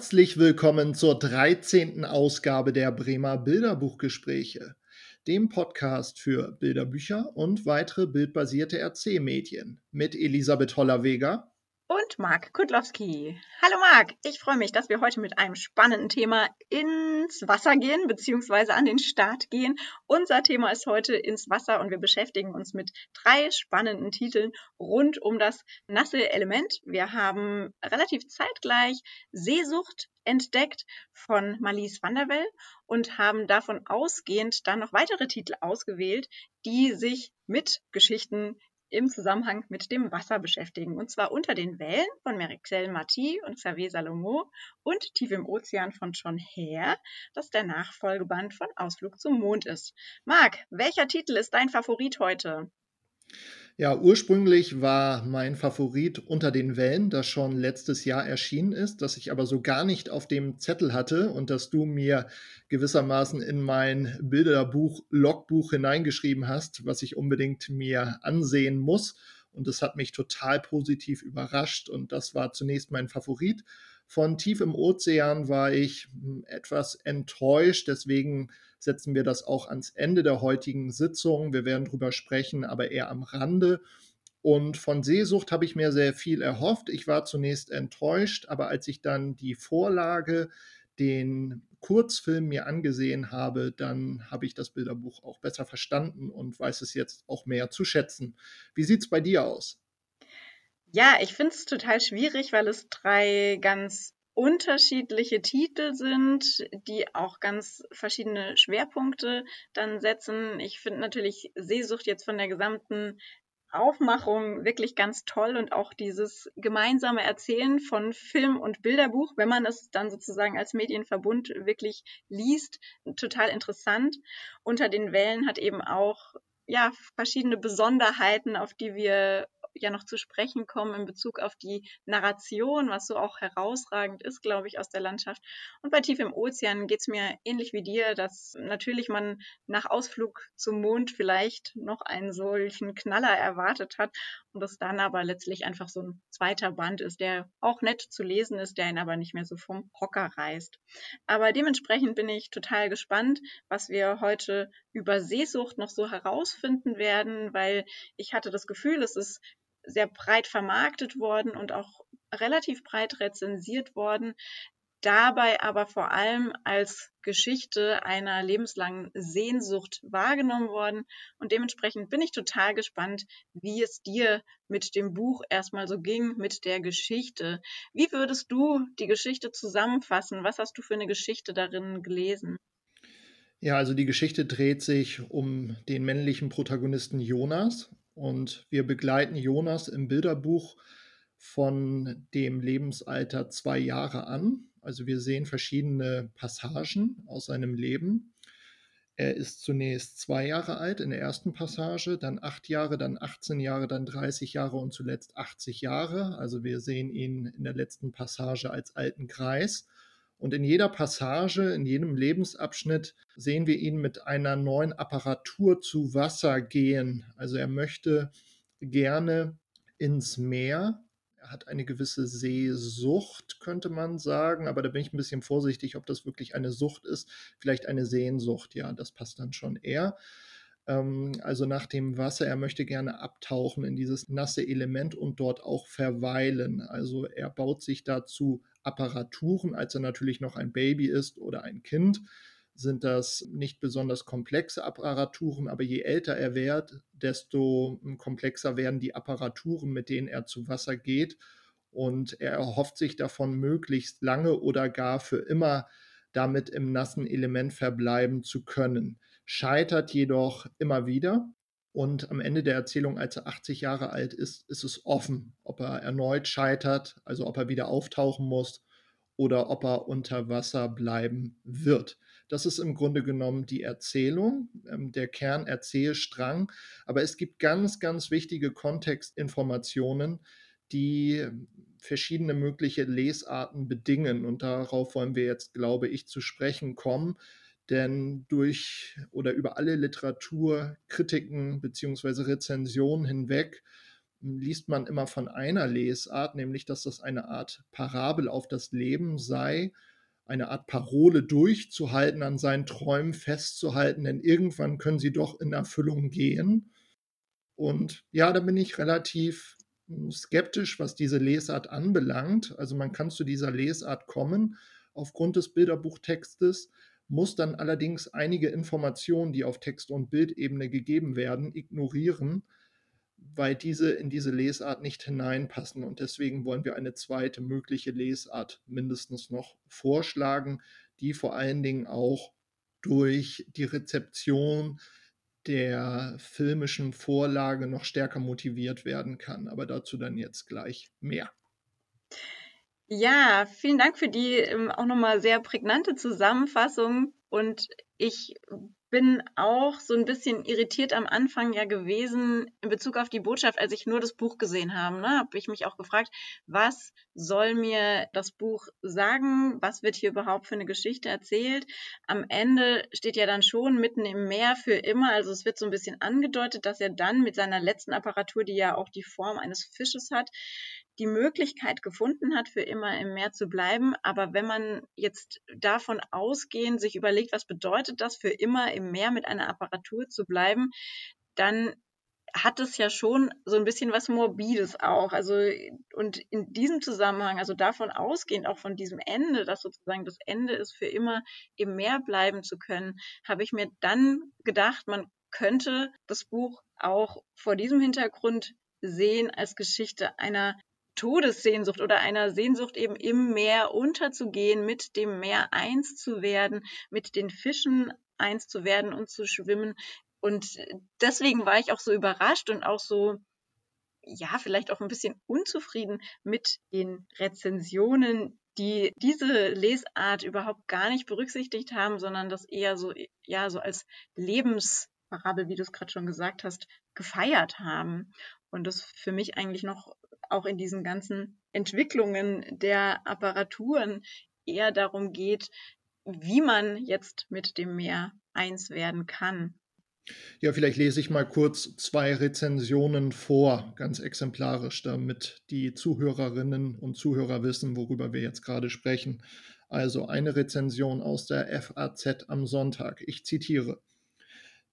Herzlich willkommen zur 13. Ausgabe der Bremer Bilderbuchgespräche, dem Podcast für Bilderbücher und weitere bildbasierte Erzählmedien mit Elisabeth Holler-Weger und Marc Kudlowski. Hallo Marc, ich freue mich, dass wir heute mit einem spannenden Thema ins Wasser gehen, beziehungsweise an den Start gehen. Unser Thema ist heute ins Wasser und wir beschäftigen uns mit drei spannenden Titeln rund um das nasse Element. Wir haben relativ zeitgleich Seesucht entdeckt von Marlies van der Wel und haben davon ausgehend dann noch weitere Titel ausgewählt, die sich mit Geschichten im Zusammenhang mit dem Wasser beschäftigen. Und zwar unter den Wellen von Merixel Marty und Xavier Salomo und Tief im Ozean von John Hare, das der Nachfolgeband von Ausflug zum Mond ist. Marc, welcher Titel ist dein Favorit heute? Ja, ursprünglich war mein Favorit Unter den Wellen, das schon letztes Jahr erschienen ist, das ich aber so gar nicht auf dem Zettel hatte und das du mir gewissermaßen in mein Bilderbuch, Logbuch hineingeschrieben hast, was ich unbedingt mir ansehen muss. Und das hat mich total positiv überrascht und das war zunächst mein Favorit. Von Tief im Ozean war ich hm, etwas enttäuscht, deswegen setzen wir das auch ans Ende der heutigen Sitzung. Wir werden darüber sprechen, aber eher am Rande. Und von Seesucht habe ich mir sehr viel erhofft. Ich war zunächst enttäuscht, aber als ich dann die Vorlage, den Kurzfilm mir angesehen habe, dann habe ich das Bilderbuch auch besser verstanden und weiß es jetzt auch mehr zu schätzen. Wie sieht es bei dir aus? Ja, ich finde es total schwierig, weil es drei ganz unterschiedliche Titel sind, die auch ganz verschiedene Schwerpunkte dann setzen. Ich finde natürlich Seesucht jetzt von der gesamten Aufmachung wirklich ganz toll und auch dieses gemeinsame Erzählen von Film und Bilderbuch, wenn man es dann sozusagen als Medienverbund wirklich liest, total interessant. Unter den Wellen hat eben auch ja verschiedene Besonderheiten, auf die wir ja noch zu sprechen kommen in Bezug auf die Narration, was so auch herausragend ist, glaube ich, aus der Landschaft. Und bei Tief im Ozean geht es mir ähnlich wie dir, dass natürlich man nach Ausflug zum Mond vielleicht noch einen solchen Knaller erwartet hat und das dann aber letztlich einfach so ein zweiter Band ist, der auch nett zu lesen ist, der ihn aber nicht mehr so vom Hocker reißt. Aber dementsprechend bin ich total gespannt, was wir heute über Seesucht noch so herausfinden werden, weil ich hatte das Gefühl, es ist sehr breit vermarktet worden und auch relativ breit rezensiert worden, dabei aber vor allem als Geschichte einer lebenslangen Sehnsucht wahrgenommen worden. Und dementsprechend bin ich total gespannt, wie es dir mit dem Buch erstmal so ging, mit der Geschichte. Wie würdest du die Geschichte zusammenfassen? Was hast du für eine Geschichte darin gelesen? Ja, also die Geschichte dreht sich um den männlichen Protagonisten Jonas und wir begleiten Jonas im Bilderbuch von dem Lebensalter zwei Jahre an. Also wir sehen verschiedene Passagen aus seinem Leben. Er ist zunächst zwei Jahre alt in der ersten Passage, dann acht Jahre, dann 18 Jahre, dann 30 Jahre und zuletzt 80 Jahre. Also wir sehen ihn in der letzten Passage als alten Kreis. Und in jeder Passage, in jedem Lebensabschnitt sehen wir ihn mit einer neuen Apparatur zu Wasser gehen. Also er möchte gerne ins Meer. Er hat eine gewisse Seesucht, könnte man sagen, aber da bin ich ein bisschen vorsichtig, ob das wirklich eine Sucht ist. Vielleicht eine Sehnsucht, ja, das passt dann schon eher ähm, also nach dem Wasser. Er möchte gerne abtauchen in dieses nasse Element und dort auch verweilen. Also er baut sich dazu Apparaturen, als er natürlich noch ein Baby ist oder ein Kind, sind das nicht besonders komplexe Apparaturen, aber je älter er wird, desto komplexer werden die Apparaturen, mit denen er zu Wasser geht. Und er erhofft sich davon, möglichst lange oder gar für immer damit im nassen Element verbleiben zu können. Scheitert jedoch immer wieder. Und am Ende der Erzählung, als er 80 Jahre alt ist, ist es offen, ob er erneut scheitert, also ob er wieder auftauchen muss oder ob er unter Wasser bleiben wird. Das ist im Grunde genommen die Erzählung, ähm, der Kernerzählstrang. Aber es gibt ganz, ganz wichtige Kontextinformationen, die verschiedene mögliche Lesarten bedingen. Und darauf wollen wir jetzt, glaube ich, zu sprechen kommen. Denn durch oder über alle Literaturkritiken bzw. Rezensionen hinweg liest man immer von einer Lesart, nämlich dass das eine Art Parabel auf das Leben sei, eine Art Parole durchzuhalten, an seinen Träumen festzuhalten, denn irgendwann können sie doch in Erfüllung gehen. Und ja, da bin ich relativ hm, skeptisch, was diese Lesart anbelangt. Also man kann zu dieser Lesart kommen aufgrund des Bilderbuchtextes, muss dann allerdings einige Informationen, die auf Text- und Bildebene gegeben werden, ignorieren, weil diese in diese Lesart nicht hineinpassen. Und deswegen wollen wir eine zweite mögliche Lesart mindestens noch vorschlagen, die vor allen Dingen auch durch die Rezeption der filmischen Vorlage noch stärker motiviert werden kann. Aber dazu dann jetzt gleich mehr. Ja, vielen Dank für die ähm, auch nochmal sehr prägnante Zusammenfassung. Und ich bin auch so ein bisschen irritiert am Anfang ja gewesen in Bezug auf die Botschaft, als ich nur das Buch gesehen habe. Ne, habe ich mich auch gefragt, was soll mir das Buch sagen? Was wird hier überhaupt für eine Geschichte erzählt? Am Ende steht ja dann schon mitten im Meer für immer. Also es wird so ein bisschen angedeutet, dass er dann mit seiner letzten Apparatur, die ja auch die Form eines Fisches hat, die Möglichkeit gefunden hat, für immer im Meer zu bleiben. Aber wenn man jetzt davon ausgehend sich überlegt, was bedeutet das, für immer im Meer mit einer Apparatur zu bleiben, dann hat es ja schon so ein bisschen was Morbides auch. Also, und in diesem Zusammenhang, also davon ausgehend, auch von diesem Ende, dass sozusagen das Ende ist, für immer im Meer bleiben zu können, habe ich mir dann gedacht, man könnte das Buch auch vor diesem Hintergrund sehen als Geschichte einer Todessehnsucht oder einer Sehnsucht eben im Meer unterzugehen, mit dem Meer eins zu werden, mit den Fischen eins zu werden und zu schwimmen. Und deswegen war ich auch so überrascht und auch so, ja, vielleicht auch ein bisschen unzufrieden mit den Rezensionen, die diese Lesart überhaupt gar nicht berücksichtigt haben, sondern das eher so, ja, so als Lebensparabel, wie du es gerade schon gesagt hast, gefeiert haben. Und das für mich eigentlich noch auch in diesen ganzen Entwicklungen der Apparaturen eher darum geht, wie man jetzt mit dem Meer eins werden kann. Ja, vielleicht lese ich mal kurz zwei Rezensionen vor, ganz exemplarisch, damit die Zuhörerinnen und Zuhörer wissen, worüber wir jetzt gerade sprechen. Also eine Rezension aus der FAZ am Sonntag. Ich zitiere.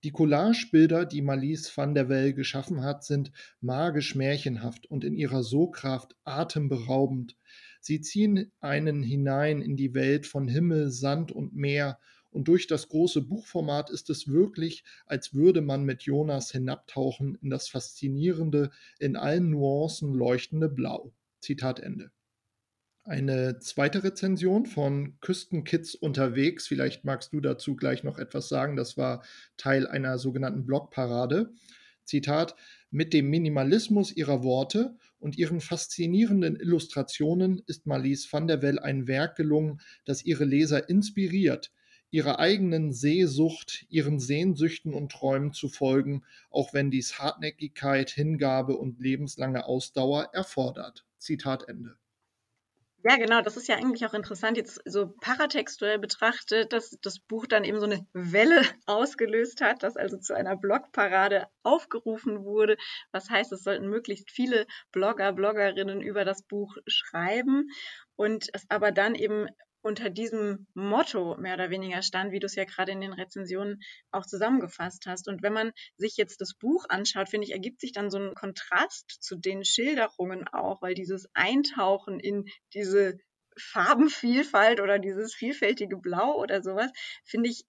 Die Collagebilder, die Malice van der Well geschaffen hat, sind magisch märchenhaft und in ihrer Sogkraft atemberaubend. Sie ziehen einen hinein in die Welt von Himmel, Sand und Meer, und durch das große Buchformat ist es wirklich, als würde man mit Jonas hinabtauchen in das faszinierende, in allen Nuancen leuchtende Blau. Zitat Ende. Eine zweite Rezension von Küstenkids unterwegs. Vielleicht magst du dazu gleich noch etwas sagen. Das war Teil einer sogenannten Blogparade. Zitat: Mit dem Minimalismus ihrer Worte und ihren faszinierenden Illustrationen ist Malice van der Well ein Werk gelungen, das ihre Leser inspiriert, ihrer eigenen Sehsucht, ihren Sehnsüchten und Träumen zu folgen, auch wenn dies Hartnäckigkeit, Hingabe und lebenslange Ausdauer erfordert. Zitat Ende. Ja, genau, das ist ja eigentlich auch interessant, jetzt so paratextuell betrachtet, dass das Buch dann eben so eine Welle ausgelöst hat, dass also zu einer Blogparade aufgerufen wurde. Was heißt, es sollten möglichst viele Blogger, Bloggerinnen über das Buch schreiben und es aber dann eben unter diesem Motto mehr oder weniger stand, wie du es ja gerade in den Rezensionen auch zusammengefasst hast. Und wenn man sich jetzt das Buch anschaut, finde ich, ergibt sich dann so ein Kontrast zu den Schilderungen auch, weil dieses Eintauchen in diese Farbenvielfalt oder dieses vielfältige Blau oder sowas, finde ich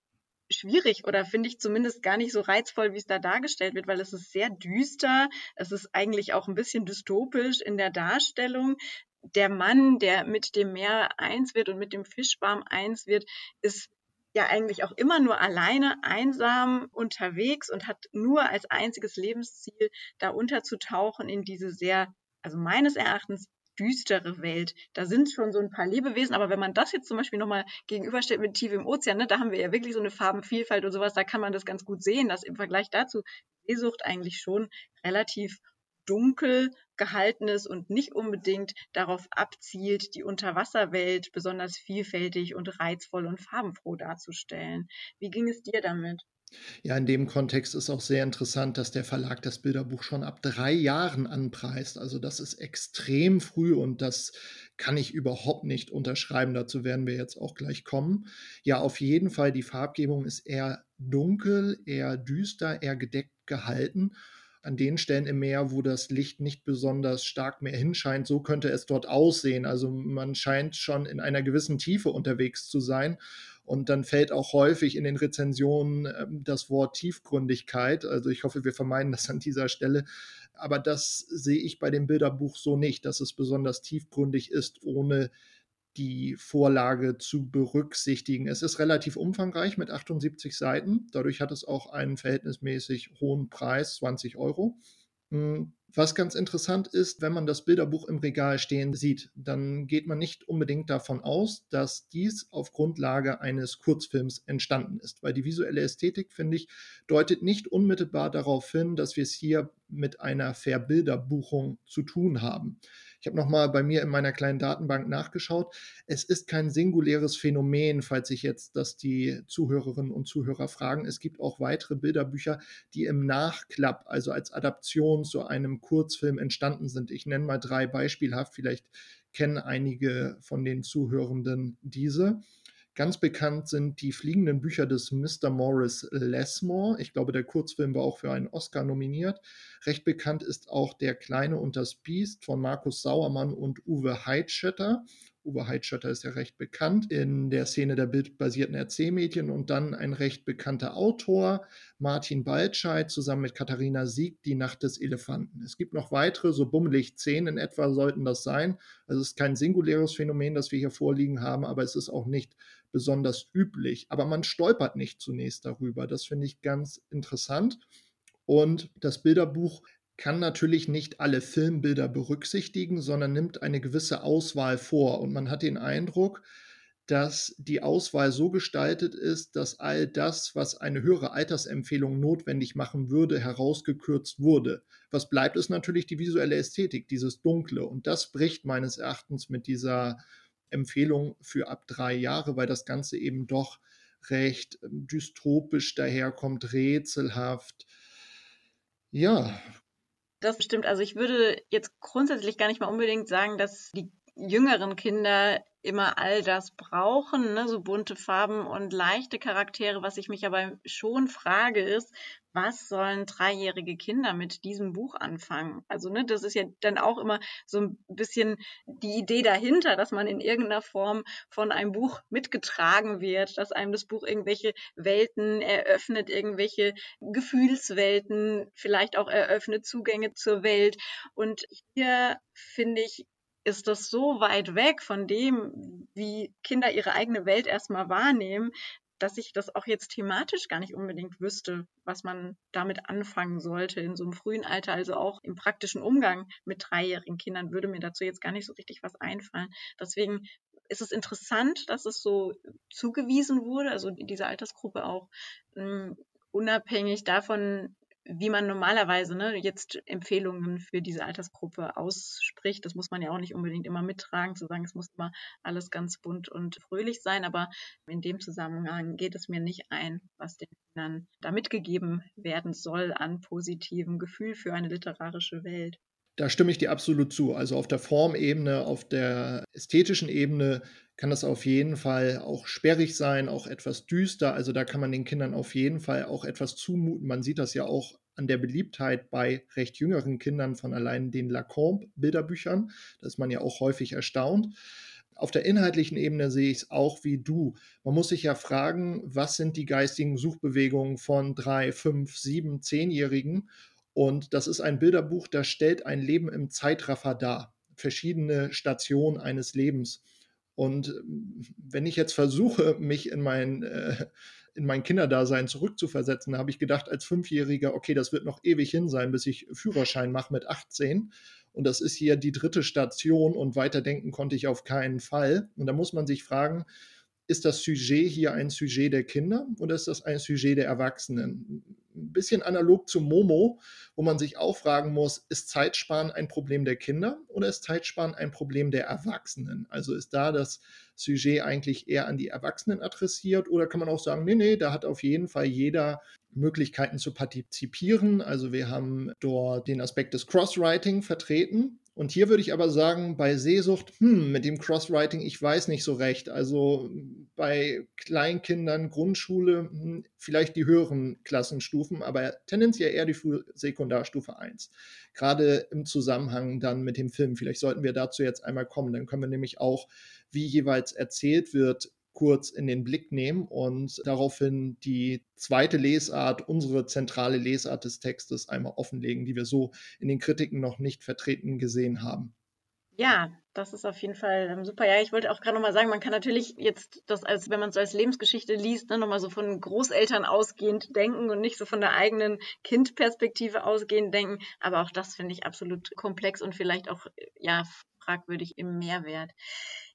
schwierig oder finde ich zumindest gar nicht so reizvoll, wie es da dargestellt wird, weil es ist sehr düster, es ist eigentlich auch ein bisschen dystopisch in der Darstellung der Mann, der mit dem Meer eins wird und mit dem Fischbarm eins wird, ist ja eigentlich auch immer nur alleine, einsam unterwegs und hat nur als einziges Lebensziel, da unterzutauchen in diese sehr, also meines Erachtens, düstere Welt. Da sind schon so ein paar Lebewesen, aber wenn man das jetzt zum Beispiel nochmal gegenüberstellt mit Tief im Ozean, ne, da haben wir ja wirklich so eine Farbenvielfalt und sowas, da kann man das ganz gut sehen, dass im Vergleich dazu Seesucht eigentlich schon relativ dunkel gehalten ist und nicht unbedingt darauf abzielt, die Unterwasserwelt besonders vielfältig und reizvoll und farbenfroh darzustellen. Wie ging es dir damit? Ja, in dem Kontext ist auch sehr interessant, dass der Verlag das Bilderbuch schon ab drei Jahren anpreist. Also das ist extrem früh und das kann ich überhaupt nicht unterschreiben. Dazu werden wir jetzt auch gleich kommen. Ja, auf jeden Fall, die Farbgebung ist eher dunkel, eher düster, eher gedeckt gehalten. An den Stellen im Meer, wo das Licht nicht besonders stark mehr hinscheint, so könnte es dort aussehen. Also man scheint schon in einer gewissen Tiefe unterwegs zu sein. Und dann fällt auch häufig in den Rezensionen äh, das Wort Tiefgründigkeit. Also ich hoffe, wir vermeiden das an dieser Stelle. Aber das sehe ich bei dem Bilderbuch so nicht, dass es besonders tiefgründig ist, ohne die Vorlage zu berücksichtigen. Es ist relativ umfangreich mit 78 Seiten. Dadurch hat es auch einen verhältnismäßig hohen Preis, 20 Euro. Hm, was ganz interessant ist, wenn man das Bilderbuch im Regal stehen sieht, dann geht man nicht unbedingt davon aus, dass dies auf Grundlage eines Kurzfilms entstanden ist, weil die visuelle Ästhetik, finde ich, deutet nicht unmittelbar darauf hin, dass wir es hier mit einer Verbilderbuchung zu tun haben. Ich habe nochmal bei mir in meiner kleinen Datenbank nachgeschaut. Es ist kein singuläres Phänomen, falls sich jetzt das die Zuhörerinnen und Zuhörer fragen. Es gibt auch weitere Bilderbücher, die im Nachklapp, also als Adaption zu einem Kurzfilm entstanden sind. Ich nenne mal drei beispielhaft. Vielleicht kennen einige von den Zuhörenden diese. Ganz bekannt sind die fliegenden Bücher des Mr. Morris Lesmore. Ich glaube, der Kurzfilm war auch für einen Oscar nominiert. Recht bekannt ist auch Der Kleine und das Biest von Markus Sauermann und Uwe Heidschötter. Uwe Heidschötter ist ja recht bekannt in der Szene der bildbasierten Erzählmedien und dann ein recht bekannter Autor, Martin Baltscheid, zusammen mit Katharina Sieg, Die Nacht des Elefanten. Es gibt noch weitere, so bummelig zehn in etwa sollten das sein. Also es ist kein singuläres Phänomen, das wir hier vorliegen haben, aber es ist auch nicht besonders üblich. Aber man stolpert nicht zunächst darüber. Das finde ich ganz interessant. Und das Bilderbuch kann natürlich nicht alle Filmbilder berücksichtigen, sondern nimmt eine gewisse Auswahl vor. Und man hat den Eindruck, dass die Auswahl so gestaltet ist, dass all das, was eine höhere Altersempfehlung notwendig machen würde, herausgekürzt wurde. Was bleibt, ist natürlich die visuelle Ästhetik, dieses Dunkle. Und das bricht meines Erachtens mit dieser Empfehlung für ab drei Jahre, weil das Ganze eben doch recht dystopisch daherkommt, rätselhaft. Ja, das stimmt. Also ich würde jetzt grundsätzlich gar nicht mal unbedingt sagen, dass die jüngeren Kinder immer all das brauchen, ne? so bunte Farben und leichte Charaktere. Was ich mich aber schon frage, ist, was sollen dreijährige Kinder mit diesem Buch anfangen? Also, ne, das ist ja dann auch immer so ein bisschen die Idee dahinter, dass man in irgendeiner Form von einem Buch mitgetragen wird, dass einem das Buch irgendwelche Welten eröffnet, irgendwelche Gefühlswelten, vielleicht auch eröffnet Zugänge zur Welt. Und hier finde ich, ist das so weit weg von dem, wie Kinder ihre eigene Welt erstmal wahrnehmen, dass ich das auch jetzt thematisch gar nicht unbedingt wüsste, was man damit anfangen sollte in so einem frühen Alter, also auch im praktischen Umgang mit dreijährigen Kindern würde mir dazu jetzt gar nicht so richtig was einfallen. Deswegen ist es interessant, dass es so zugewiesen wurde, also diese Altersgruppe auch um, hm, unabhängig davon, wie man normalerweise ne, jetzt Empfehlungen für diese Altersgruppe ausspricht. Das muss man ja auch nicht unbedingt immer mittragen, zu sagen, es muss immer alles ganz bunt und fröhlich sein. Aber in dem Zusammenhang geht es mir nicht ein, was den Kindern da mitgegeben werden soll an positivem Gefühl für eine literarische Welt. Da stimme ich dir absolut zu. Also auf der Formebene, auf der ästhetischen Ebene kann das auf jeden Fall auch sperrig sein, auch etwas düster. Also da kann man den Kindern auf jeden Fall auch etwas zumuten. Man sieht das ja auch an der Beliebtheit bei recht jüngeren Kindern von allein den Lacombe-Bilderbüchern. Da ist man ja auch häufig erstaunt. Auf der inhaltlichen Ebene sehe ich es auch wie du. Man muss sich ja fragen, was sind die geistigen Suchbewegungen von drei, fünf, sieben, zehnjährigen? Und das ist ein Bilderbuch, das stellt ein Leben im Zeitraffer dar. Verschiedene Stationen eines Lebens. Und ähm, wenn ich jetzt versuche, mich in mein, äh, in mein Kinderdasein zurückzuversetzen, habe ich gedacht als Fünfjähriger, okay, das wird noch ewig hin sein, bis ich Führerschein mache mit 18. Und das ist hier die dritte Station und weiterdenken konnte ich auf keinen Fall. Und da muss man sich fragen, ist das Sujet hier ein Sujet der Kinder oder ist das ein Sujet der Erwachsenen? Ein bisschen analog zu Momo, wo man sich auch fragen muss, ist Zeitsparen ein Problem der Kinder oder ist Zeitsparen ein Problem der Erwachsenen? Also ist da das Sujet eigentlich eher an die Erwachsenen adressiert oder kann man auch sagen, nee, nee, da hat auf jeden Fall jeder Möglichkeiten zu partizipieren. Also wir haben dort den Aspekt des Crosswriting vertreten. Und hier würde ich aber sagen, bei Seesucht, hm, mit dem Crosswriting, ich weiß nicht so recht. Also bei Kleinkindern, Grundschule, hm, vielleicht die höheren Klassenstufen, aber tendenziell eher die Sekundarstufe 1. Gerade im Zusammenhang dann mit dem Film. Vielleicht sollten wir dazu jetzt einmal kommen. Dann können wir nämlich auch, wie jeweils erzählt wird, kurz in den Blick nehmen und daraufhin die zweite Lesart, unsere zentrale Lesart des Textes einmal offenlegen, die wir so in den Kritiken noch nicht vertreten gesehen haben. Ja, das ist auf jeden Fall ähm, super. Ja, ich wollte auch gerade nochmal sagen, man kann natürlich jetzt das als, wenn man es so als Lebensgeschichte liest, ne, nochmal so von Großeltern ausgehend denken und nicht so von der eigenen Kindperspektive ausgehend denken. Aber auch das finde ich absolut komplex und vielleicht auch, ja, fragwürdig im Mehrwert.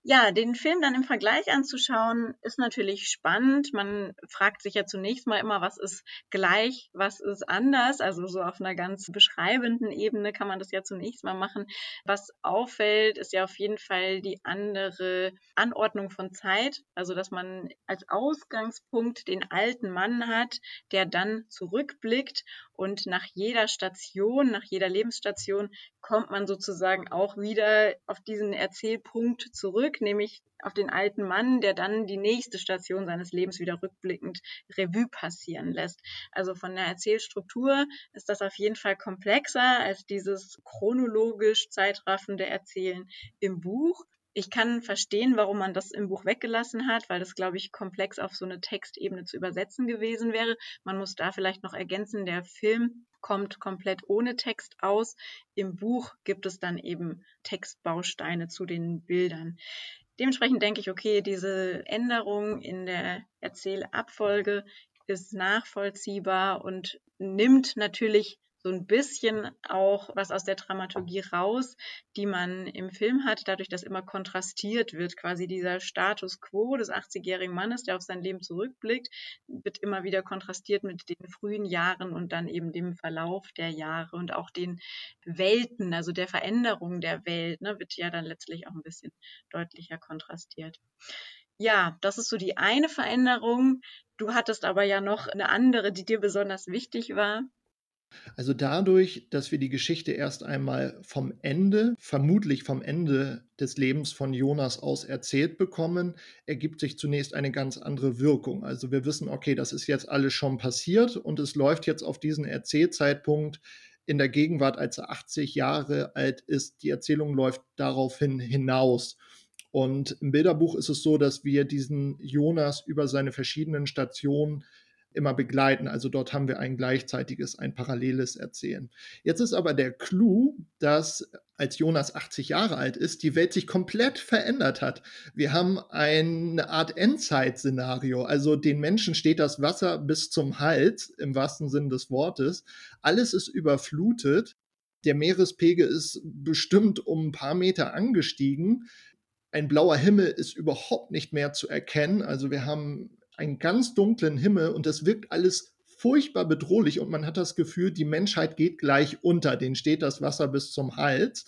Ja, den Film dann im Vergleich anzuschauen, ist natürlich spannend. Man fragt sich ja zunächst mal immer, was ist gleich, was ist anders. Also so auf einer ganz beschreibenden Ebene kann man das ja zunächst mal machen. Was auffällt, ist ja auf jeden Fall die andere Anordnung von Zeit. Also dass man als Ausgangspunkt den alten Mann hat, der dann zurückblickt und nach jeder Station, nach jeder Lebensstation kommt man sozusagen auch wieder auf diesen Erzählpunkt zurück, nämlich auf den alten Mann, der dann die nächste Station seines Lebens wieder rückblickend Revue passieren lässt. Also von der Erzählstruktur ist das auf jeden Fall komplexer als dieses chronologisch zeitraffende Erzählen im Buch ich kann verstehen, warum man das im Buch weggelassen hat, weil das, glaube ich, komplex auf so eine Textebene zu übersetzen gewesen wäre. Man muss da vielleicht noch ergänzen, der Film kommt komplett ohne Text aus. Im Buch gibt es dann eben Textbausteine zu den Bildern. Dementsprechend denke ich, okay, diese Änderung in der Erzählabfolge ist nachvollziehbar und nimmt natürlich so ein bisschen auch was aus der Dramaturgie raus, die man im Film hat, dadurch, dass immer kontrastiert wird. Quasi dieser Status quo des 80-jährigen Mannes, der auf sein Leben zurückblickt, wird immer wieder kontrastiert mit den frühen Jahren und dann eben dem Verlauf der Jahre und auch den Welten, also der Veränderung der Welt, ne, wird ja dann letztlich auch ein bisschen deutlicher kontrastiert. Ja, das ist so die eine Veränderung. Du hattest aber ja noch eine andere, die dir besonders wichtig war. Also dadurch, dass wir die Geschichte erst einmal vom Ende, vermutlich vom Ende des Lebens von Jonas aus erzählt bekommen, ergibt sich zunächst eine ganz andere Wirkung. Also wir wissen, okay, das ist jetzt alles schon passiert und es läuft jetzt auf diesen Erzählzeitpunkt in der Gegenwart, als er 80 Jahre alt ist. Die Erzählung läuft daraufhin hinaus. Und im Bilderbuch ist es so, dass wir diesen Jonas über seine verschiedenen Stationen immer begleiten. Also dort haben wir ein gleichzeitiges, ein paralleles Erzählen. Jetzt ist aber der Clou, dass als Jonas 80 Jahre alt ist, die Welt sich komplett verändert hat. Wir haben eine Art Endzeit-Szenario. Also den Menschen steht das Wasser bis zum Hals, im wahrsten Sinn des Wortes. Alles ist überflutet. Der Meerespegel ist bestimmt um ein paar Meter angestiegen. Ein blauer Himmel ist überhaupt nicht mehr zu erkennen. Also wir haben einen ganz dunklen Himmel und das wirkt alles furchtbar bedrohlich und man hat das Gefühl, die Menschheit geht gleich unter, denen steht das Wasser bis zum Hals.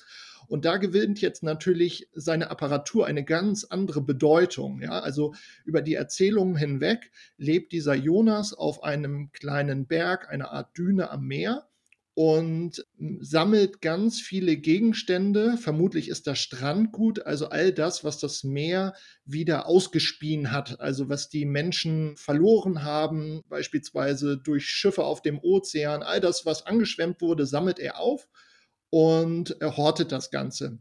Und da gewinnt jetzt natürlich seine Apparatur eine ganz andere Bedeutung. Ja? Also über die Erzählungen hinweg lebt dieser Jonas auf einem kleinen Berg, einer Art Düne am Meer und sammelt ganz viele Gegenstände. Vermutlich ist das Strandgut, also all das, was das Meer wieder ausgespien hat, also was die Menschen verloren haben, beispielsweise durch Schiffe auf dem Ozean, all das, was angeschwemmt wurde, sammelt er auf und er hortet das Ganze.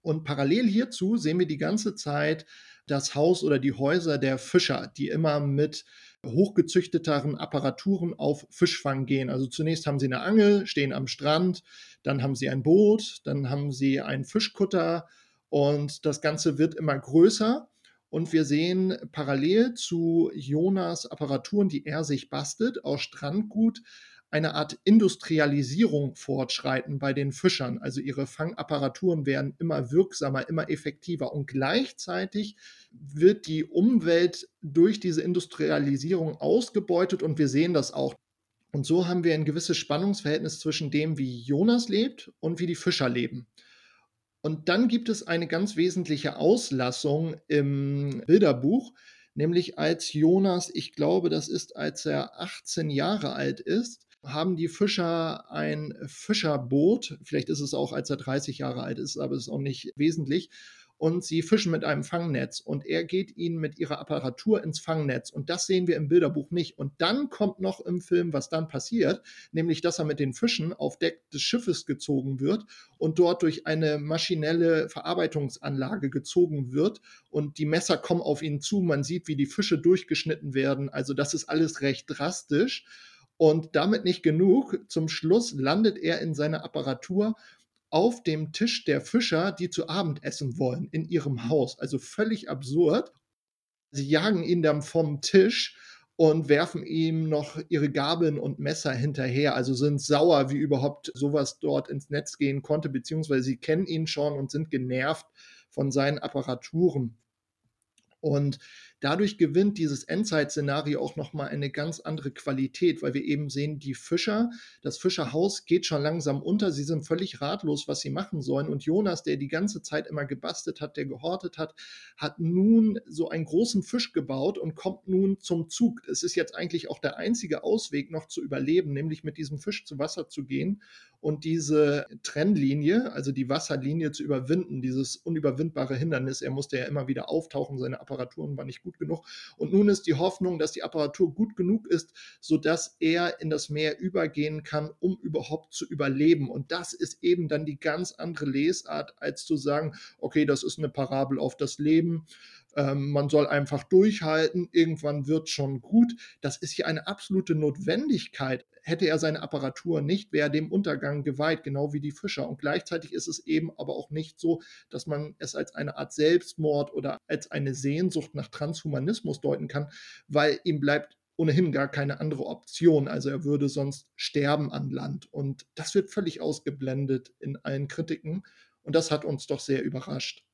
Und parallel hierzu sehen wir die ganze Zeit das Haus oder die Häuser der Fischer, die immer mit hochgezüchteteren Apparaturen auf Fischfang gehen. Also zunächst haben sie eine Angel, stehen am Strand, dann haben sie ein Boot, dann haben sie einen Fischkutter und das Ganze wird immer größer. Und wir sehen parallel zu Jonas Apparaturen, die er sich bastelt, aus Strandgut, eine Art Industrialisierung fortschreiten bei den Fischern. Also ihre Fangapparaturen werden immer wirksamer, immer effektiver und gleichzeitig wird die Umwelt durch diese Industrialisierung ausgebeutet und wir sehen das auch. Und so haben wir ein gewisses Spannungsverhältnis zwischen dem, wie Jonas lebt und wie die Fischer leben. Und dann gibt es eine ganz wesentliche Auslassung im Bilderbuch, nämlich als Jonas, ich glaube, das ist, als er 18 Jahre alt ist, haben die Fischer ein Fischerboot, vielleicht ist es auch, als er 30 Jahre alt ist, aber es ist auch nicht wesentlich, und sie fischen mit einem Fangnetz und er geht ihnen mit ihrer Apparatur ins Fangnetz und das sehen wir im Bilderbuch nicht. Und dann kommt noch im Film, was dann passiert, nämlich dass er mit den Fischen auf Deck des Schiffes gezogen wird und dort durch eine maschinelle Verarbeitungsanlage gezogen wird und die Messer kommen auf ihn zu, man sieht, wie die Fische durchgeschnitten werden. Also das ist alles recht drastisch. Und damit nicht genug. Zum Schluss landet er in seiner Apparatur auf dem Tisch der Fischer, die zu Abend essen wollen, in ihrem. Haus. Also völlig absurd. Sie jagen ihn dann vom Tisch und werfen ihm noch ihre Gabeln und Messer hinterher. Also sind sauer, wie überhaupt sowas dort ins Netz gehen konnte, beziehungsweise sie kennen ihn schon und sind genervt von seinen Apparaturen. Und Dadurch gewinnt dieses Endzeit-Szenario auch nochmal eine ganz andere Qualität, weil wir eben sehen, die Fischer, das Fischerhaus geht schon langsam unter, sie sind völlig ratlos, was sie machen sollen. Und Jonas, der die ganze Zeit immer gebastelt hat, der gehortet hat, hat nun so einen großen Fisch gebaut und kommt nun zum Zug. Es ist jetzt eigentlich auch der einzige Ausweg, noch zu überleben, nämlich mit diesem Fisch zu Wasser zu gehen und diese Trennlinie, also die Wasserlinie zu überwinden, dieses unüberwindbare Hindernis. Er musste ja immer wieder auftauchen, seine Apparaturen waren nicht gut genug. Und nun ist die Hoffnung, dass die Apparatur gut genug ist, sodass er in das Meer übergehen kann, um überhaupt zu überleben. Und das ist eben dann die ganz andere Lesart, als zu sagen, okay, das ist eine Parabel auf das Leben ähm, man soll einfach durchhalten, irgendwann wird schon gut. Das ist hier eine absolute Notwendigkeit. Hätte er seine Apparatur nicht, wäre dem Untergang geweiht, genau wie die Fischer. Und gleichzeitig ist es eben aber auch nicht so, dass man es als eine Art Selbstmord oder als eine Sehnsucht nach Transhumanismus deuten kann, weil ihm bleibt ohnehin gar keine andere Option. Also er würde sonst sterben an Land. Und das wird völlig ausgeblendet in allen Kritiken. Und das hat uns doch sehr überrascht.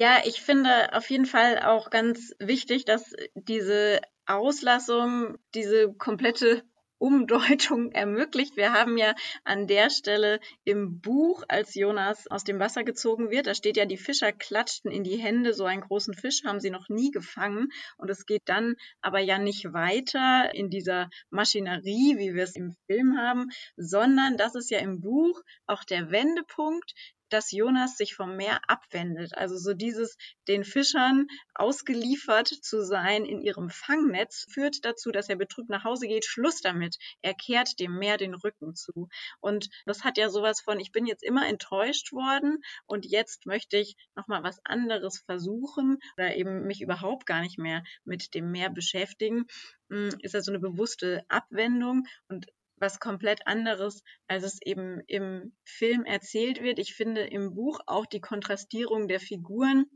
Ja, ich finde auf jeden Fall auch ganz wichtig, dass diese Auslassung, diese komplette Umdeutung ermöglicht. Wir haben ja an der Stelle im Buch, als Jonas aus dem Wasser gezogen wird, da steht ja, die Fischer klatschten in die Hände, so einen großen Fisch haben sie noch nie gefangen. Und es geht dann aber ja nicht weiter in dieser Maschinerie, wie wir es im Film haben, sondern das ist ja im Buch auch der Wendepunkt, dass Jonas sich vom Meer abwendet. Also so dieses den Fischern ausgeliefert zu sein in ihrem Fangnetz führt dazu, dass er betrübt nach Hause geht. Schluss damit. Er kehrt dem Meer den Rücken zu. Und das hat ja sowas von, ich bin jetzt immer enttäuscht worden und jetzt möchte ich nochmal was anderes versuchen oder eben mich überhaupt gar nicht mehr mit dem Meer beschäftigen hm, ist das so eine bewusste Abwendung und was komplett anderes, als es eben im Film erzählt wird. Ich finde im Buch auch die Kontrastierung der Figuren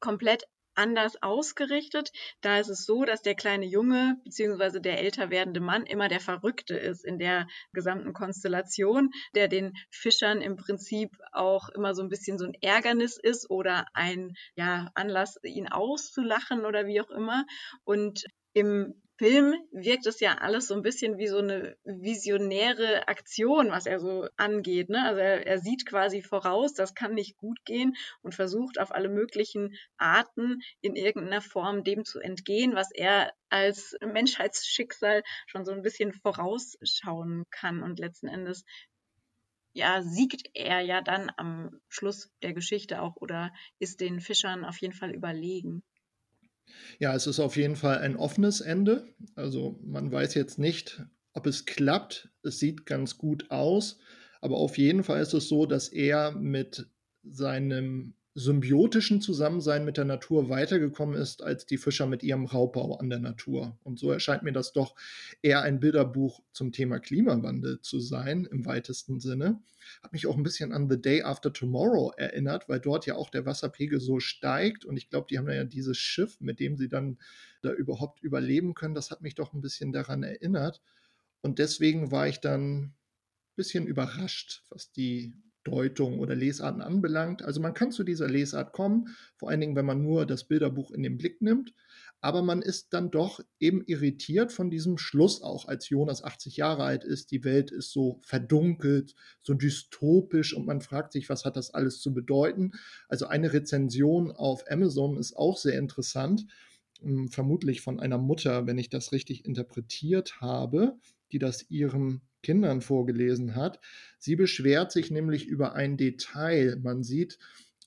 komplett anders ausgerichtet. Da ist es so, dass der kleine Junge bzw. der älter werdende Mann immer der Verrückte ist in der gesamten Konstellation, der den Fischern im Prinzip auch immer so ein bisschen so ein Ärgernis ist oder ein ja, Anlass, ihn auszulachen oder wie auch immer. Und im Film wirkt es ja alles so ein bisschen wie so eine visionäre Aktion, was er so angeht. Ne? Also er, er sieht quasi voraus, das kann nicht gut gehen und versucht auf alle möglichen Arten in irgendeiner Form dem zu entgehen, was er als Menschheitsschicksal schon so ein bisschen vorausschauen kann und letzten Endes ja, siegt er ja dann am Schluss der Geschichte auch oder ist den Fischern auf jeden Fall überlegen. Ja, es ist auf jeden Fall ein offenes Ende. Also man weiß jetzt nicht, ob es klappt. Es sieht ganz gut aus. Aber auf jeden Fall ist es so, dass er mit seinem symbiotischen Zusammensein mit der Natur weitergekommen ist als die Fischer mit ihrem Raubbau an der Natur. Und so erscheint mir das doch eher ein Bilderbuch zum Thema Klimawandel zu sein, im weitesten Sinne. Hat mich auch ein bisschen an The Day After Tomorrow erinnert, weil dort ja auch der Wasserpegel so steigt. Und ich glaube, die haben ja dieses Schiff, mit dem sie dann da überhaupt überleben können. Das hat mich doch ein bisschen daran erinnert. Und deswegen war ich dann ein bisschen überrascht, was die Deutung oder Lesarten anbelangt. Also man kann zu dieser Lesart kommen, vor allen Dingen, wenn man nur das Bilderbuch in den Blick nimmt aber man ist dann doch eben irritiert von diesem Schluss auch, als Jonas 80 Jahre alt ist, die Welt ist so verdunkelt, so dystopisch und man fragt sich, was hat das alles zu bedeuten? Also eine Rezension auf Amazon ist auch sehr interessant, hm, vermutlich von einer Mutter, wenn ich das richtig interpretiert habe, die das ihren Kindern vorgelesen hat. Sie beschwert sich nämlich über ein Detail. Man sieht,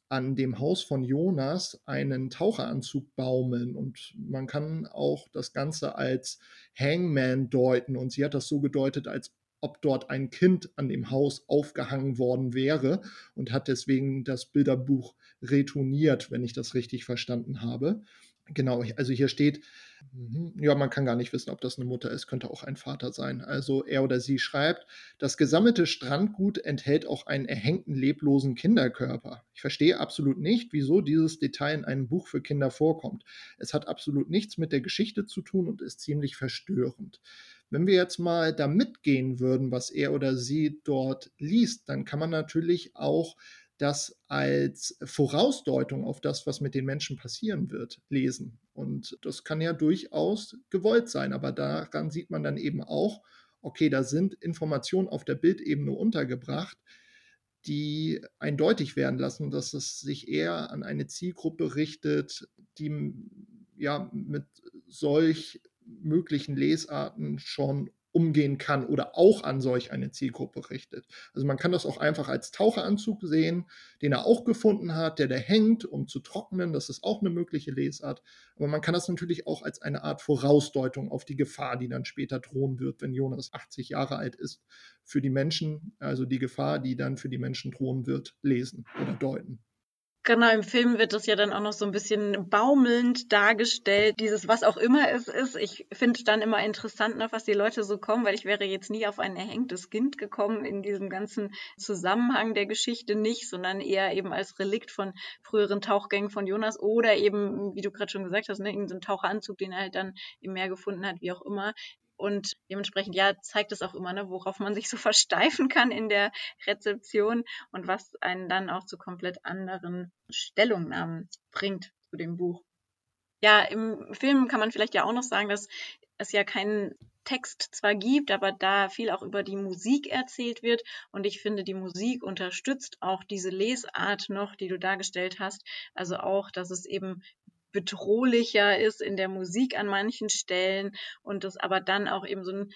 an dem Haus von Jonas einen Taucheranzug baumeln und man kann auch das Ganze als Hangman deuten und sie hat das so gedeutet, als ob dort ein Kind an dem Haus aufgehangen worden wäre und hat deswegen das Bilderbuch retourniert, wenn ich das richtig verstanden habe. Genau, also hier steht, mhm, ja, man kann gar nicht wissen, ob das eine Mutter ist, könnte auch ein Vater sein. Also er oder sie schreibt, das gesammelte Strandgut enthält auch einen erhängten, leblosen Kinderkörper. Ich verstehe absolut nicht, wieso dieses Detail in einem Buch für Kinder vorkommt. Es hat absolut nichts mit der Geschichte zu tun und ist ziemlich verstörend. Wenn wir jetzt mal da mitgehen würden, was er oder sie dort liest, dann kann man natürlich auch das als Vorausdeutung auf das, was mit den Menschen passieren wird, lesen. Und das kann ja durchaus gewollt sein, aber daran sieht man dann eben auch, okay, da sind Informationen auf der Bildebene untergebracht, die eindeutig werden lassen, dass es sich eher an eine Zielgruppe richtet, die ja mit solch möglichen Lesarten schon umgehen kann oder auch an solch eine Zielgruppe richtet. Also man kann das auch einfach als Taucheranzug sehen, den er auch gefunden hat, der da hängt, um zu trocknen. Das ist auch eine mögliche Lesart. Aber man kann das natürlich auch als eine Art Vorausdeutung auf die Gefahr, die dann später drohen wird, wenn Jonas 80 Jahre alt ist, für die Menschen, also die Gefahr, die dann für die Menschen drohen wird, lesen oder deuten. Genau, im Film wird das ja dann auch noch so ein bisschen baumelnd dargestellt, dieses was auch immer es ist. Ich finde dann immer interessant, nach was die Leute so kommen, weil ich wäre jetzt nie auf ein erhängtes Kind gekommen in diesem ganzen Zusammenhang der Geschichte nicht, sondern eher eben als Relikt von früheren Tauchgängen von Jonas oder eben, wie du gerade schon gesagt hast, ne, irgendein Taucheranzug, den er halt dann im Meer gefunden hat, wie auch immer. Und dementsprechend, ja, zeigt es auch immer, ne, worauf man sich so versteifen kann in der Rezeption und was einen dann auch zu komplett anderen Stellungnahmen bringt zu dem Buch. Ja, im Film kann man vielleicht ja auch noch sagen, dass es ja keinen Text zwar gibt, aber da viel auch über die Musik erzählt wird. Und ich finde, die Musik unterstützt auch diese Lesart noch, die du dargestellt hast. Also auch, dass es eben bedrohlicher ist in der Musik an manchen Stellen und es aber dann auch eben so ein,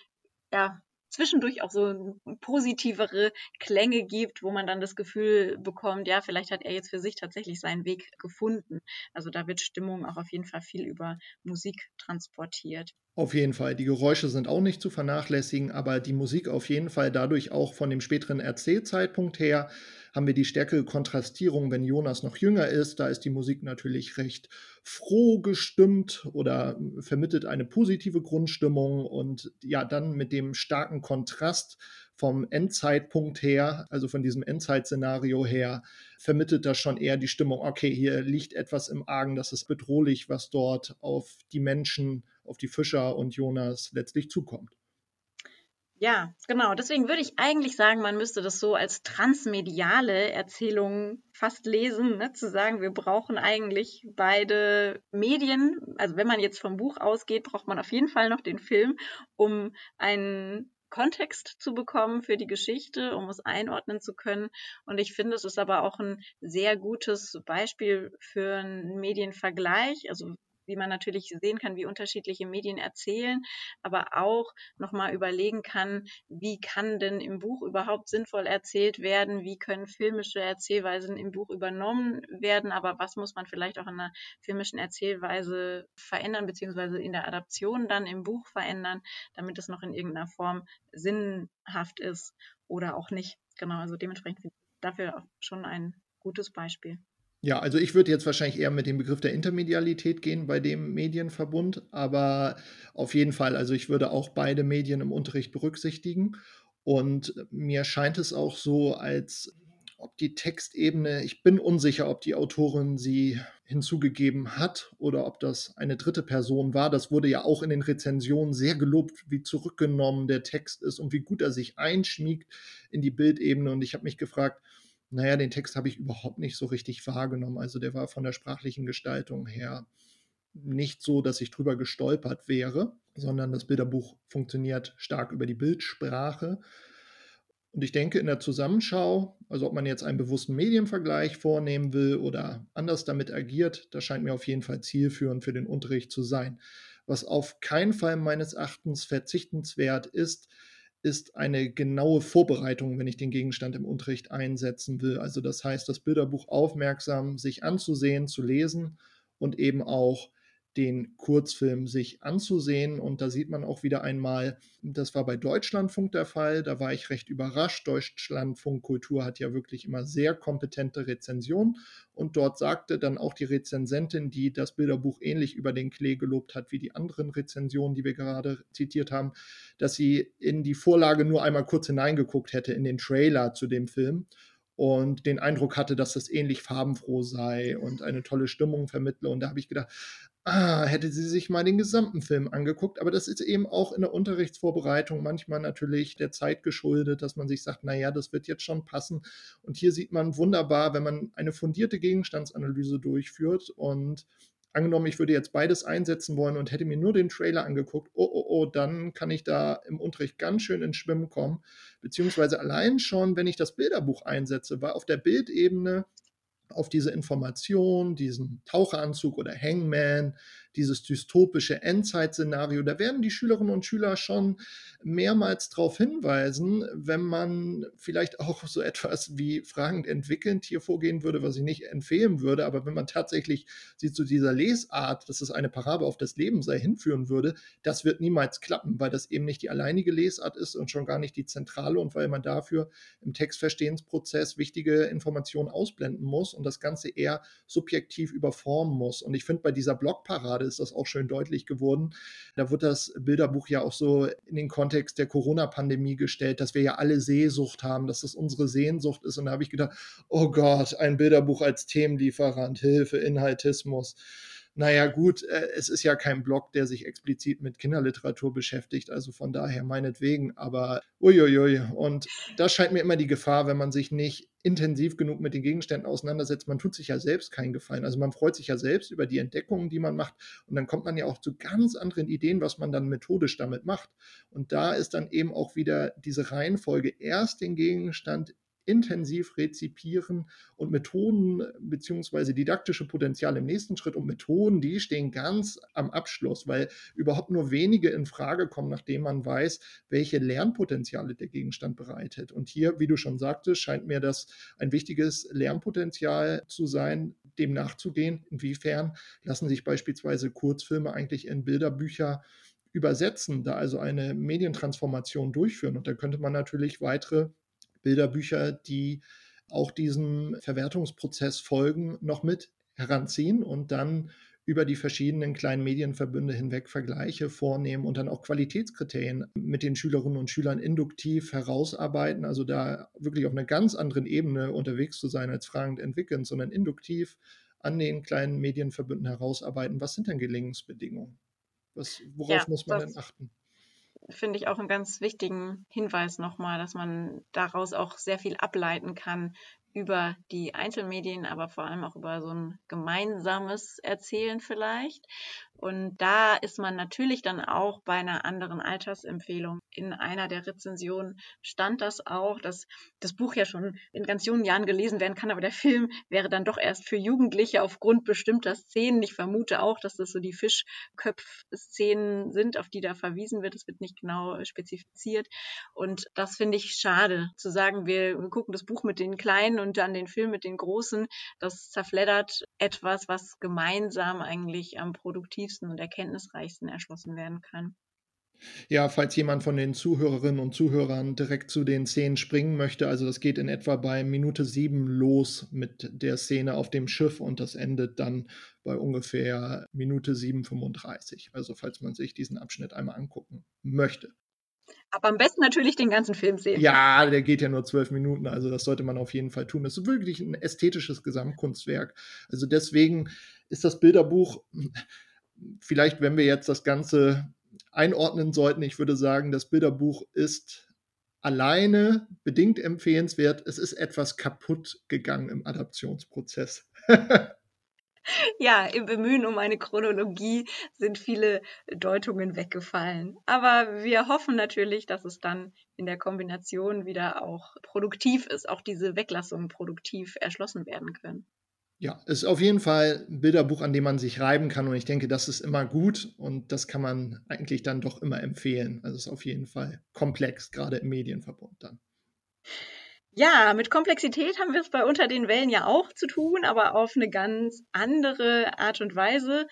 ja, zwischendurch auch so positivere Klänge gibt, wo man dann das Gefühl bekommt, ja, vielleicht hat er jetzt für sich tatsächlich seinen Weg gefunden. Also da wird Stimmung auch auf jeden Fall viel über Musik transportiert. Auf jeden Fall. Die Geräusche sind auch nicht zu vernachlässigen, aber die Musik auf jeden Fall dadurch auch von dem späteren Erzählzeitpunkt her haben wir die stärkere Kontrastierung, wenn Jonas noch jünger ist. Da ist die Musik natürlich recht froh gestimmt oder vermittelt eine positive Grundstimmung und ja, dann mit dem starken Kontrast vom Endzeitpunkt her, also von diesem Endzeitszenario her, vermittelt das schon eher die Stimmung, okay, hier liegt etwas im Argen, das ist bedrohlich, was dort auf die Menschen, auf die Fischer und Jonas letztlich zukommt. Ja, genau. Deswegen würde ich eigentlich sagen, man müsste das so als transmediale Erzählung fast lesen, ne? zu sagen, wir brauchen eigentlich beide Medien. Also wenn man jetzt vom Buch ausgeht, braucht man auf jeden Fall noch den Film, um einen Kontext zu bekommen für die Geschichte, um es einordnen zu können. Und ich finde, es ist aber auch ein sehr gutes Beispiel für einen Medienvergleich. Also wie man natürlich sehen kann, wie unterschiedliche Medien erzählen, aber auch nochmal überlegen kann, wie kann denn im Buch überhaupt sinnvoll erzählt werden, wie können filmische Erzählweisen im Buch übernommen werden, aber was muss man vielleicht auch in einer filmischen Erzählweise verändern, beziehungsweise in der Adaption dann im Buch verändern, damit es noch in irgendeiner Form sinnhaft ist oder auch nicht. Genau, also dementsprechend dafür schon ein gutes Beispiel. Ja, also ich würde jetzt wahrscheinlich eher mit dem Begriff der Intermedialität gehen bei dem Medienverbund, aber auf jeden Fall, also ich würde auch beide Medien im Unterricht berücksichtigen und mir scheint es auch so, als ob die Textebene, ich bin unsicher, ob die Autorin sie hinzugegeben hat oder ob das eine dritte Person war. Das wurde ja auch in den Rezensionen sehr gelobt, wie zurückgenommen der Text ist und wie gut er sich einschmiegt in die Bildebene. Und ich habe mich gefragt, naja, den Text habe ich überhaupt nicht so richtig wahrgenommen. Also der war von der sprachlichen Gestaltung her nicht so, dass ich drüber gestolpert wäre, sondern das Bilderbuch funktioniert stark über die Bildsprache. Und ich denke, in der Zusammenschau, also ob man jetzt einen bewussten Medienvergleich vornehmen will oder anders damit agiert, das scheint mir auf jeden Fall zielführend für den Unterricht zu sein. Was auf keinen Fall meines Erachtens verzichtenswert ist, ist eine genaue Vorbereitung, wenn ich den Gegenstand im Unterricht einsetzen will. Also das heißt, das Bilderbuch aufmerksam sich anzusehen, zu lesen und eben auch den Kurzfilm sich anzusehen. Und da sieht man auch wieder einmal, das war bei Deutschlandfunk der Fall, da war ich recht überrascht. Deutschlandfunk Kultur hat ja wirklich immer sehr kompetente Rezensionen. Und dort sagte dann auch die Rezensentin, die das Bilderbuch ähnlich über den Klee gelobt hat wie die anderen Rezensionen, die wir gerade zitiert haben, dass sie in die Vorlage nur einmal kurz hineingeguckt hätte, in den Trailer zu dem Film und den Eindruck hatte, dass das ähnlich farbenfroh sei und eine tolle Stimmung vermittle. Und da habe ich gedacht, ah, hätte sie sich mal den gesamten Film angeguckt. Aber das ist eben auch in der Unterrichtsvorbereitung manchmal natürlich der Zeit geschuldet, dass man sich sagt, naja, das wird jetzt schon passen. Und hier sieht man wunderbar, wenn man eine fundierte Gegenstandsanalyse durchführt und angenommen, ich würde jetzt beides einsetzen wollen und hätte mir nur den Trailer angeguckt, oh, oh, oh, dann kann ich da im Unterricht ganz schön ins Schwimmen kommen. Beziehungsweise allein schon, wenn ich das Bilderbuch einsetze, weil auf der Bildebene auf diese Information, diesen Taucheranzug oder Hangman, dieses dystopische Endzeit-Szenario, da werden die Schülerinnen und Schüler schon mehrmals darauf hinweisen, wenn man vielleicht auch so etwas wie fragend entwickelnd hier vorgehen würde, was ich nicht empfehlen würde, aber wenn man tatsächlich sie zu dieser Lesart, dass es eine Parabel auf das Leben sei, hinführen würde, das wird niemals klappen, weil das eben nicht die alleinige Lesart ist und schon gar nicht die zentrale und weil man dafür im Textverstehensprozess wichtige Informationen ausblenden muss und das Ganze eher subjektiv überformen muss. Und ich finde, bei dieser Blogparade ist das auch schön deutlich geworden. Da wird das Bilderbuch ja auch so in den Kontext der Corona-Pandemie gestellt, dass wir ja alle Sehsucht haben, dass das unsere Sehnsucht ist. Und da habe ich gedacht, oh Gott, ein Bilderbuch als Themenlieferant, Hilfe, Inhaltismus naja gut, äh, es ist ja kein Blog, der sich explizit mit Kinderliteratur beschäftigt, also von daher meinetwegen, aber uiuiui. Und das scheint mir immer die Gefahr, wenn man sich nicht intensiv genug mit den Gegenständen auseinandersetzt. Man tut sich ja selbst keinen Gefallen. Also man freut sich ja selbst über die Entdeckungen, die man macht. Und dann kommt man ja auch zu ganz anderen Ideen, was man dann methodisch damit macht. Und da ist dann eben auch wieder diese Reihenfolge, erst den Gegenstand intensiv rezipieren und Methoden beziehungsweise didaktische Potenziale im nächsten Schritt und Methoden, die stehen ganz am Abschluss, weil überhaupt nur wenige in Frage kommen, nachdem man weiß, welche Lernpotenziale der Gegenstand bereitet. Und hier, wie du schon sagtest, scheint mir das ein wichtiges Lernpotenzial zu sein, dem nachzugehen. Inwiefern lassen sich beispielsweise Kurzfilme eigentlich in Bilderbücher übersetzen, da also eine Medientransformation durchführen. Und da könnte man natürlich weitere Bilderbücher, die auch diesem Verwertungsprozess folgen, noch mit heranziehen und dann über die verschiedenen kleinen Medienverbünde hinweg Vergleiche vornehmen und dann auch Qualitätskriterien mit den Schülerinnen und Schülern induktiv herausarbeiten, also da wirklich auf einer ganz anderen Ebene unterwegs zu sein als fragend entwickeln, sondern induktiv an den kleinen Medienverbünden herausarbeiten. Was sind denn Gelingensbedingungen? Was, worauf ja, muss man denn achten? Finde ich auch einen ganz wichtigen Hinweis nochmal, dass man daraus auch sehr viel ableiten kann über die Einzelmedien, aber vor allem auch über so ein gemeinsames Erzählen vielleicht. Und da ist man natürlich dann auch bei einer anderen Altersempfehlung. In einer der Rezensionen stand das auch, dass das Buch ja schon in ganz jungen Jahren gelesen werden kann, aber der Film wäre dann doch erst für Jugendliche aufgrund bestimmter Szenen. Ich vermute auch, dass das so die Fischköpf-Szenen sind, auf die da verwiesen wird. Das wird nicht genau spezifiziert. Und das finde ich schade, zu sagen, wir gucken das Buch mit den Kleinen und dann den Film mit den Großen. Das zerfleddert etwas, was gemeinsam eigentlich am produktivsten und erkenntnisreichsten erschlossen werden kann. Ja, falls jemand von den Zuhörerinnen und Zuhörern direkt zu den Szenen springen möchte, also das geht in etwa bei Minute sieben los mit der Szene auf dem Schiff und das endet dann bei ungefähr Minute 7,35. Also falls man sich diesen Abschnitt einmal angucken möchte. Aber am besten natürlich den ganzen Film sehen. Ja, der geht ja nur zwölf Minuten, also das sollte man auf jeden Fall tun. Das ist wirklich ein ästhetisches Gesamtkunstwerk. Also deswegen ist das Bilderbuch, vielleicht wenn wir jetzt das Ganze einordnen sollten, ich würde sagen, das Bilderbuch ist alleine bedingt empfehlenswert. Es ist etwas kaputt gegangen im Adaptionsprozess. Ja, im Bemühen um eine Chronologie sind viele Deutungen weggefallen. Aber wir hoffen natürlich, dass es dann in der Kombination wieder auch produktiv ist, auch diese Weglassungen produktiv erschlossen werden können. Ja, es ist auf jeden Fall ein Bilderbuch, an dem man sich reiben kann und ich denke, das ist immer gut und das kann man eigentlich dann doch immer empfehlen. Also es ist auf jeden Fall komplex, gerade im Medienverbund dann. Ja, mit Komplexität haben wir es bei Unter den Wellen ja auch zu tun, aber auf eine ganz andere Art und Weise.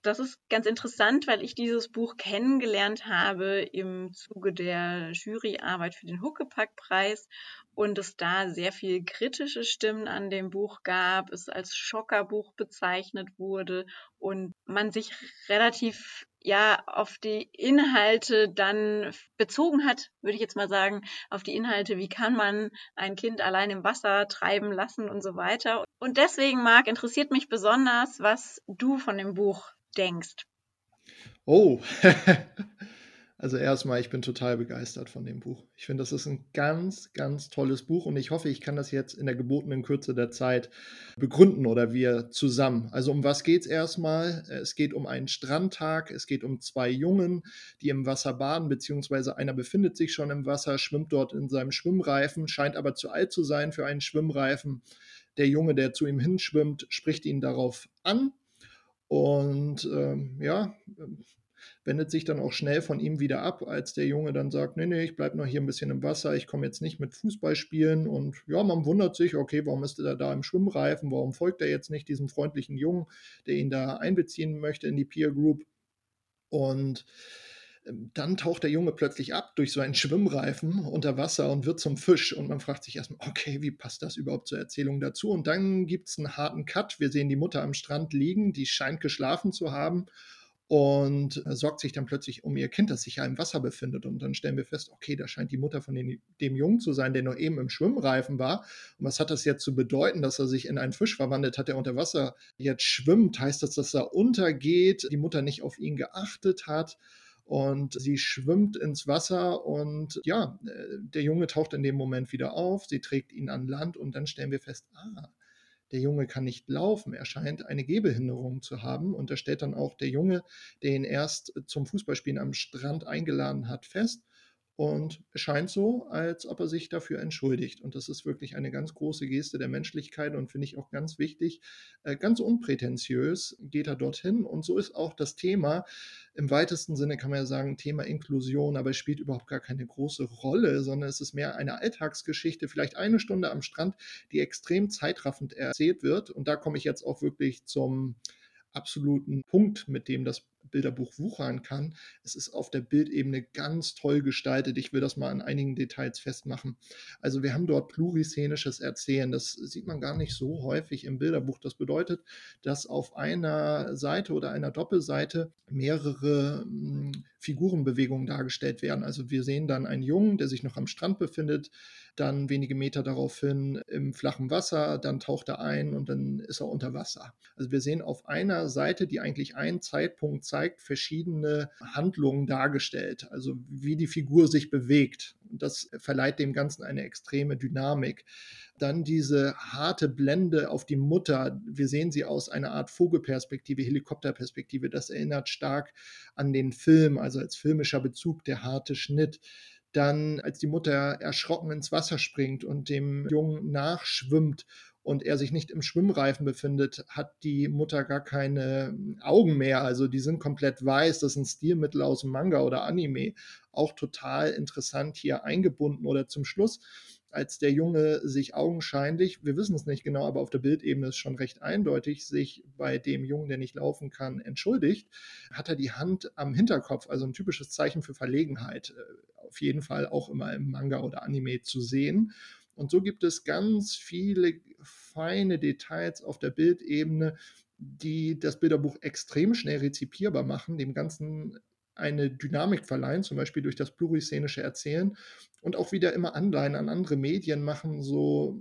Das ist ganz interessant, weil ich dieses Buch kennengelernt habe im Zuge der Juryarbeit für den Huckepack-Preis und es da sehr viel kritische Stimmen an dem Buch gab, es als Schockerbuch bezeichnet wurde und man sich relativ ja auf die Inhalte dann bezogen hat, würde ich jetzt mal sagen, auf die Inhalte, wie kann man ein Kind allein im Wasser treiben lassen und so weiter. Und deswegen, Marc, interessiert mich besonders, was du von dem Buch denkst. Oh, Also erstmal, ich bin total begeistert von dem Buch. Ich finde, das ist ein ganz, ganz tolles Buch und ich hoffe, ich kann das jetzt in der gebotenen Kürze der Zeit begründen oder wir zusammen. Also um was geht es erstmal? Es geht um einen Strandtag, es geht um zwei Jungen, die im Wasser baden, beziehungsweise einer befindet sich schon im Wasser, schwimmt dort in seinem Schwimmreifen, scheint aber zu alt zu sein für einen Schwimmreifen. Der Junge, der zu ihm hinschwimmt, spricht ihn darauf an und ähm, ja, wendet sich dann auch schnell von ihm wieder ab, als der Junge dann sagt, nee, nee, ich bleibe noch hier ein bisschen im Wasser, ich komme jetzt nicht mit Fußball spielen und ja, man wundert sich, okay, warum ist er da im Schwimmreifen, warum folgt er jetzt nicht diesem freundlichen Jungen, der ihn da einbeziehen möchte in die Peer Group und ähm, dann taucht der Junge plötzlich ab durch so einen Schwimmreifen unter Wasser und wird zum Fisch. Und man fragt sich erstmal, okay, wie passt das überhaupt zur Erzählung dazu? Und dann gibt es einen harten Cut. Wir sehen die Mutter am Strand liegen, die scheint geschlafen zu haben und äh, sorgt sich dann plötzlich um ihr Kind, das sich ja im Wasser befindet. Und dann stellen wir fest, okay, da scheint die Mutter von den, dem Jungen zu sein, der noch eben im Schwimmreifen war. Und was hat das jetzt zu bedeuten, dass er sich in einen Fisch verwandelt hat, der unter Wasser jetzt schwimmt? Heißt das, dass er untergeht, die Mutter nicht auf ihn geachtet hat? Und sie schwimmt ins Wasser und ja, äh, der Junge taucht in dem Moment wieder auf, sie trägt ihn an Land und dann stellen wir fest, ah, der Junge kann nicht laufen, er scheint eine Gehbehinderung zu haben. Und da stellt dann auch der Junge, der ihn erst zum Fußballspielen am Strand eingeladen hat, fest. Und es scheint so, als ob er sich dafür entschuldigt. Und das ist wirklich eine ganz große Geste der Menschlichkeit und finde ich auch ganz wichtig. Äh, ganz unprätentiös geht er dorthin. Und so ist auch das Thema, im weitesten Sinne kann man ja sagen, Thema Inklusion, aber es spielt überhaupt gar keine große Rolle, sondern es ist mehr eine Alltagsgeschichte, vielleicht eine Stunde am Strand, die extrem zeitraffend erzählt wird. Und da komme ich jetzt auch wirklich zum absoluten Punkt, mit dem das Bilderbuch wuchern kann. Es ist auf der Bildebene ganz toll gestaltet. Ich will das mal an einigen Details festmachen. Also wir haben dort pluriszenisches Erzählen. Das sieht man gar nicht so häufig im Bilderbuch. Das bedeutet, dass auf einer Seite oder einer Doppelseite mehrere hm, Figurenbewegungen dargestellt werden. Also wir sehen dann einen Jungen, der sich noch am Strand befindet, dann wenige Meter daraufhin im flachen Wasser, dann taucht er ein und dann ist er unter Wasser. Also wir sehen auf einer Seite, die eigentlich einen Zeitpunkt zeigt, verschiedene Handlungen dargestellt, also wie die Figur sich bewegt. Das verleiht dem Ganzen eine extreme Dynamik. Dann diese harte Blende auf die Mutter. Wir sehen sie aus einer Art Vogelperspektive, Helikopterperspektive. Das erinnert stark an den Film, also als filmischer Bezug, der harte Schnitt dann, als die Mutter erschrocken ins Wasser springt und dem Jungen nachschwimmt und er sich nicht im Schwimmreifen befindet, hat die Mutter gar keine Augen mehr. Also die sind komplett weiß. Das ein Stilmittel aus Manga oder Anime. Auch total interessant hier eingebunden. Oder zum Schluss, als der Junge sich augenscheinlich, wir wissen es nicht genau, aber auf der Bildebene ist schon recht eindeutig, sich bei dem Jungen, der nicht laufen kann, entschuldigt, hat er die Hand am Hinterkopf, also ein typisches Zeichen für Verlegenheit. Äh, auf jeden Fall auch immer im Manga oder Anime zu sehen. Und so gibt es ganz viele feine Details auf der Bildebene, die das Bilderbuch extrem schnell rezipierbar machen, dem Ganzen eine Dynamik verleihen, zum Beispiel durch das pluriszenische Erzählen und auch wieder immer Anleihen an andere Medien machen, so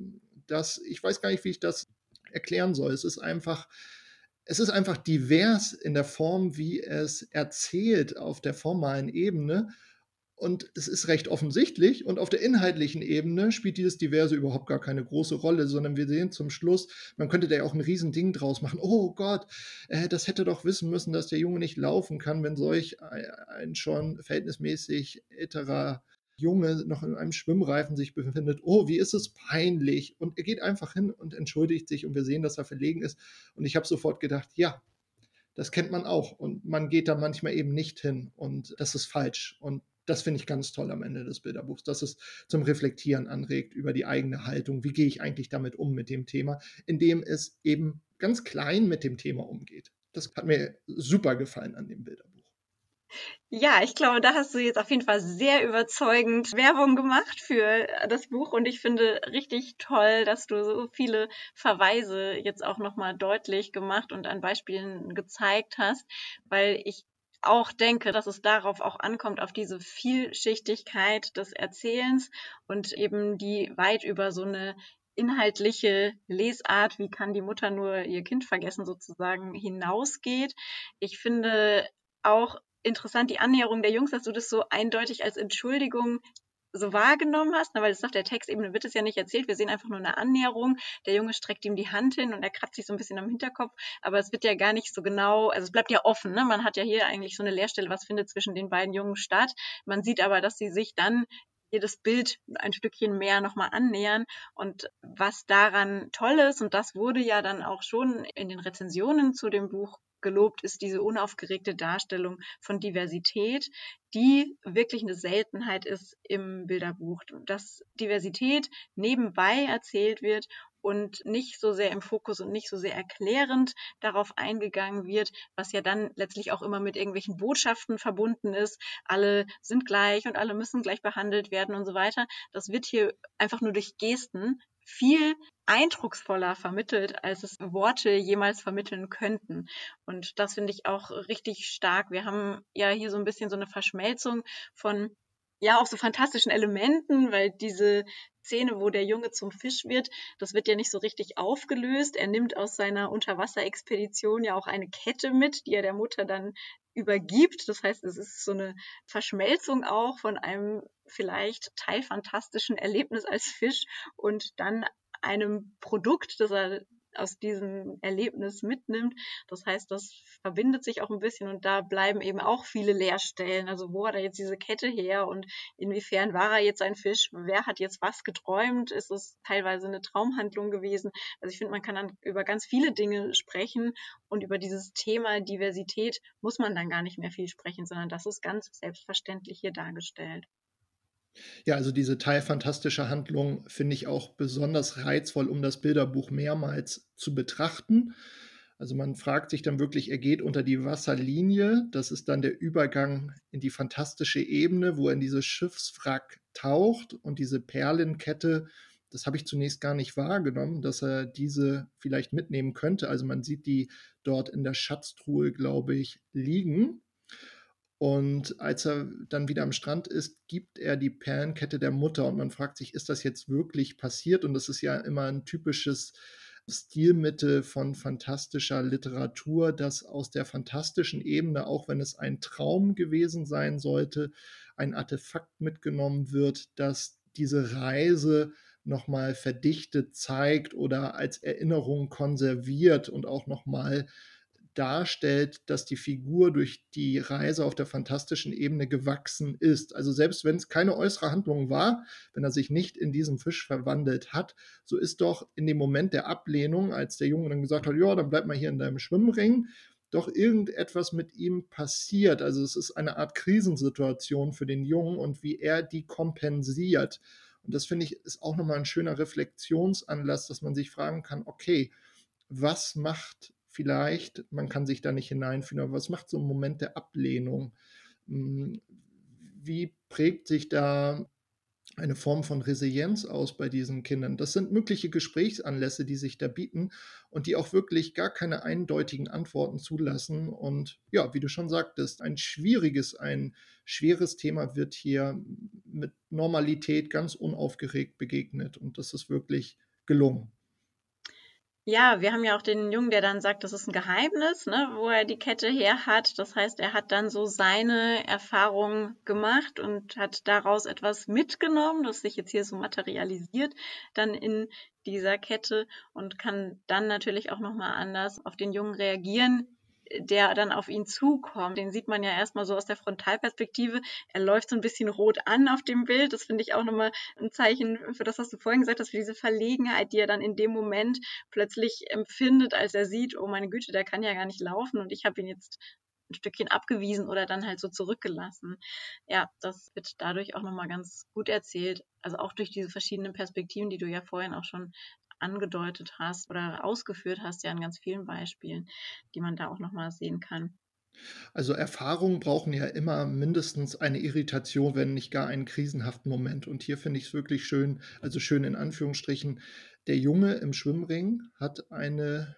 dass ich weiß gar nicht, wie ich das erklären soll. Es ist einfach, es ist einfach divers in der Form, wie es erzählt auf der formalen Ebene und es ist recht offensichtlich. Und auf der inhaltlichen Ebene spielt dieses Diverse überhaupt gar keine große Rolle, sondern wir sehen zum Schluss, man könnte da ja auch ein Riesending draus machen. Oh Gott, äh, das hätte doch wissen müssen, dass der Junge nicht laufen kann, wenn solch ein schon verhältnismäßig älterer Junge noch in einem Schwimmreifen sich befindet. Oh, wie ist es peinlich. Und er geht einfach hin und entschuldigt sich und wir sehen, dass er verlegen ist. Und ich habe sofort gedacht, ja, das kennt man auch. Und man geht da manchmal eben nicht hin. Und das ist falsch. Und das finde ich ganz toll am Ende des Bilderbuchs, dass es zum Reflektieren anregt über die eigene Haltung. Wie gehe ich eigentlich damit um mit dem Thema, indem es eben ganz klein mit dem Thema umgeht. Das hat mir super gefallen an dem Bilderbuch. Ja, ich glaube, da hast du jetzt auf jeden Fall sehr überzeugend Werbung gemacht für das Buch und ich finde richtig toll, dass du so viele Verweise jetzt auch nochmal deutlich gemacht und an Beispielen gezeigt hast, weil ich auch denke, dass es darauf auch ankommt, auf diese Vielschichtigkeit des Erzählens und eben die weit über so eine inhaltliche Lesart, wie kann die Mutter nur ihr Kind vergessen, sozusagen hinausgeht. Ich finde auch interessant die Annäherung der Jungs, dass du das so eindeutig als Entschuldigung so wahrgenommen hast, ne, weil das sagt der Text eben, wird es ja nicht erzählt, wir sehen einfach nur eine Annäherung, der Junge streckt ihm die Hand hin und er kratzt sich so ein bisschen am Hinterkopf, aber es wird ja gar nicht so genau, also es bleibt ja offen, ne? man hat ja hier eigentlich so eine Leerstelle, was findet zwischen den beiden Jungen statt, man sieht aber, dass sie sich dann jedes Bild ein Stückchen mehr nochmal annähern. Und was daran toll ist, und das wurde ja dann auch schon in den Rezensionen zu dem Buch gelobt ist diese unaufgeregte Darstellung von Diversität, die wirklich eine Seltenheit ist im Bilderbuch. Dass Diversität nebenbei erzählt wird und nicht so sehr im Fokus und nicht so sehr erklärend darauf eingegangen wird, was ja dann letztlich auch immer mit irgendwelchen Botschaften verbunden ist. Alle sind gleich und alle müssen gleich behandelt werden und so weiter. Das wird hier einfach nur durch Gesten viel eindrucksvoller vermittelt, als es Worte jemals vermitteln könnten. Und das finde ich auch richtig stark. Wir haben ja hier so ein bisschen so eine Verschmelzung von ja auch so fantastischen Elementen, weil diese Szene, wo der Junge zum Fisch wird, das wird ja nicht so richtig aufgelöst. Er nimmt aus seiner Unterwasserexpedition ja auch eine Kette mit, die er der Mutter dann übergibt. Das heißt, es ist so eine Verschmelzung auch von einem vielleicht teilfantastischen Erlebnis als Fisch und dann einem Produkt, das er aus diesem Erlebnis mitnimmt. Das heißt, das verbindet sich auch ein bisschen und da bleiben eben auch viele Leerstellen. Also wo hat er jetzt diese Kette her und inwiefern war er jetzt ein Fisch? Wer hat jetzt was geträumt? Ist es teilweise eine Traumhandlung gewesen? Also ich finde, man kann dann über ganz viele Dinge sprechen und über dieses Thema Diversität muss man dann gar nicht mehr viel sprechen, sondern das ist ganz selbstverständlich hier dargestellt. Ja, also diese teilfantastische Handlung finde ich auch besonders reizvoll, um das Bilderbuch mehrmals zu betrachten. Also man fragt sich dann wirklich, er geht unter die Wasserlinie, das ist dann der Übergang in die fantastische Ebene, wo er in dieses Schiffswrack taucht und diese Perlenkette, das habe ich zunächst gar nicht wahrgenommen, dass er diese vielleicht mitnehmen könnte. Also man sieht die dort in der Schatztruhe, glaube ich, liegen. Und als er dann wieder am Strand ist, gibt er die Perlenkette der Mutter und man fragt sich, ist das jetzt wirklich passiert? Und das ist ja immer ein typisches Stilmittel von fantastischer Literatur, dass aus der fantastischen Ebene, auch wenn es ein Traum gewesen sein sollte, ein Artefakt mitgenommen wird, das diese Reise nochmal verdichtet zeigt oder als Erinnerung konserviert und auch nochmal darstellt, dass die Figur durch die Reise auf der fantastischen Ebene gewachsen ist. Also selbst wenn es keine äußere Handlung war, wenn er sich nicht in diesen Fisch verwandelt hat, so ist doch in dem Moment der Ablehnung, als der Junge dann gesagt hat, ja, dann bleib mal hier in deinem Schwimmring, doch irgendetwas mit ihm passiert. Also es ist eine Art Krisensituation für den Jungen und wie er die kompensiert. Und das finde ich ist auch nochmal ein schöner Reflexionsanlass, dass man sich fragen kann, okay, was macht vielleicht, man kann sich da nicht hineinfühlen, aber was macht so ein Moment der Ablehnung? Hm, wie prägt sich da eine Form von Resilienz aus bei diesen Kindern. Das sind mögliche Gesprächsanlässe, die sich da bieten und die auch wirklich gar keine eindeutigen Antworten zulassen. Und ja, wie du schon sagtest, ein schwieriges, ein schweres Thema wird hier mit Normalität ganz unaufgeregt begegnet. Und das ist wirklich gelungen. Ja, wir haben ja auch den Jungen, der dann sagt, das ist ein Geheimnis, ne, wo er die Kette her hat. Das heißt, er hat dann so seine Erfahrung gemacht und hat daraus etwas mitgenommen, das sich jetzt hier so materialisiert, dann in dieser Kette und kann dann natürlich auch nochmal anders auf den Jungen reagieren, der dann auf ihn zukommt. Den sieht man ja erstmal so aus der Frontalperspektive. Er läuft so ein bisschen rot an auf dem Bild. Das finde ich auch nochmal ein Zeichen für das, was du vorhin gesagt hast, für diese Verlegenheit, die er dann in dem Moment plötzlich empfindet, als er sieht, oh meine Güte, der kann ja gar nicht laufen und ich habe ihn jetzt ein Stückchen abgewiesen oder dann halt so zurückgelassen. Ja, das wird dadurch auch nochmal ganz gut erzählt. Also auch durch diese verschiedenen Perspektiven, die du ja vorhin auch schon angedeutet hast oder ausgeführt hast, ja in ganz vielen Beispielen, die man da auch nochmal sehen kann. Also Erfahrungen brauchen ja immer mindestens eine Irritation, wenn nicht gar einen krisenhaften Moment. Und hier finde ich es wirklich schön, also schön in Anführungsstrichen, der Junge im Schwimmring hat eine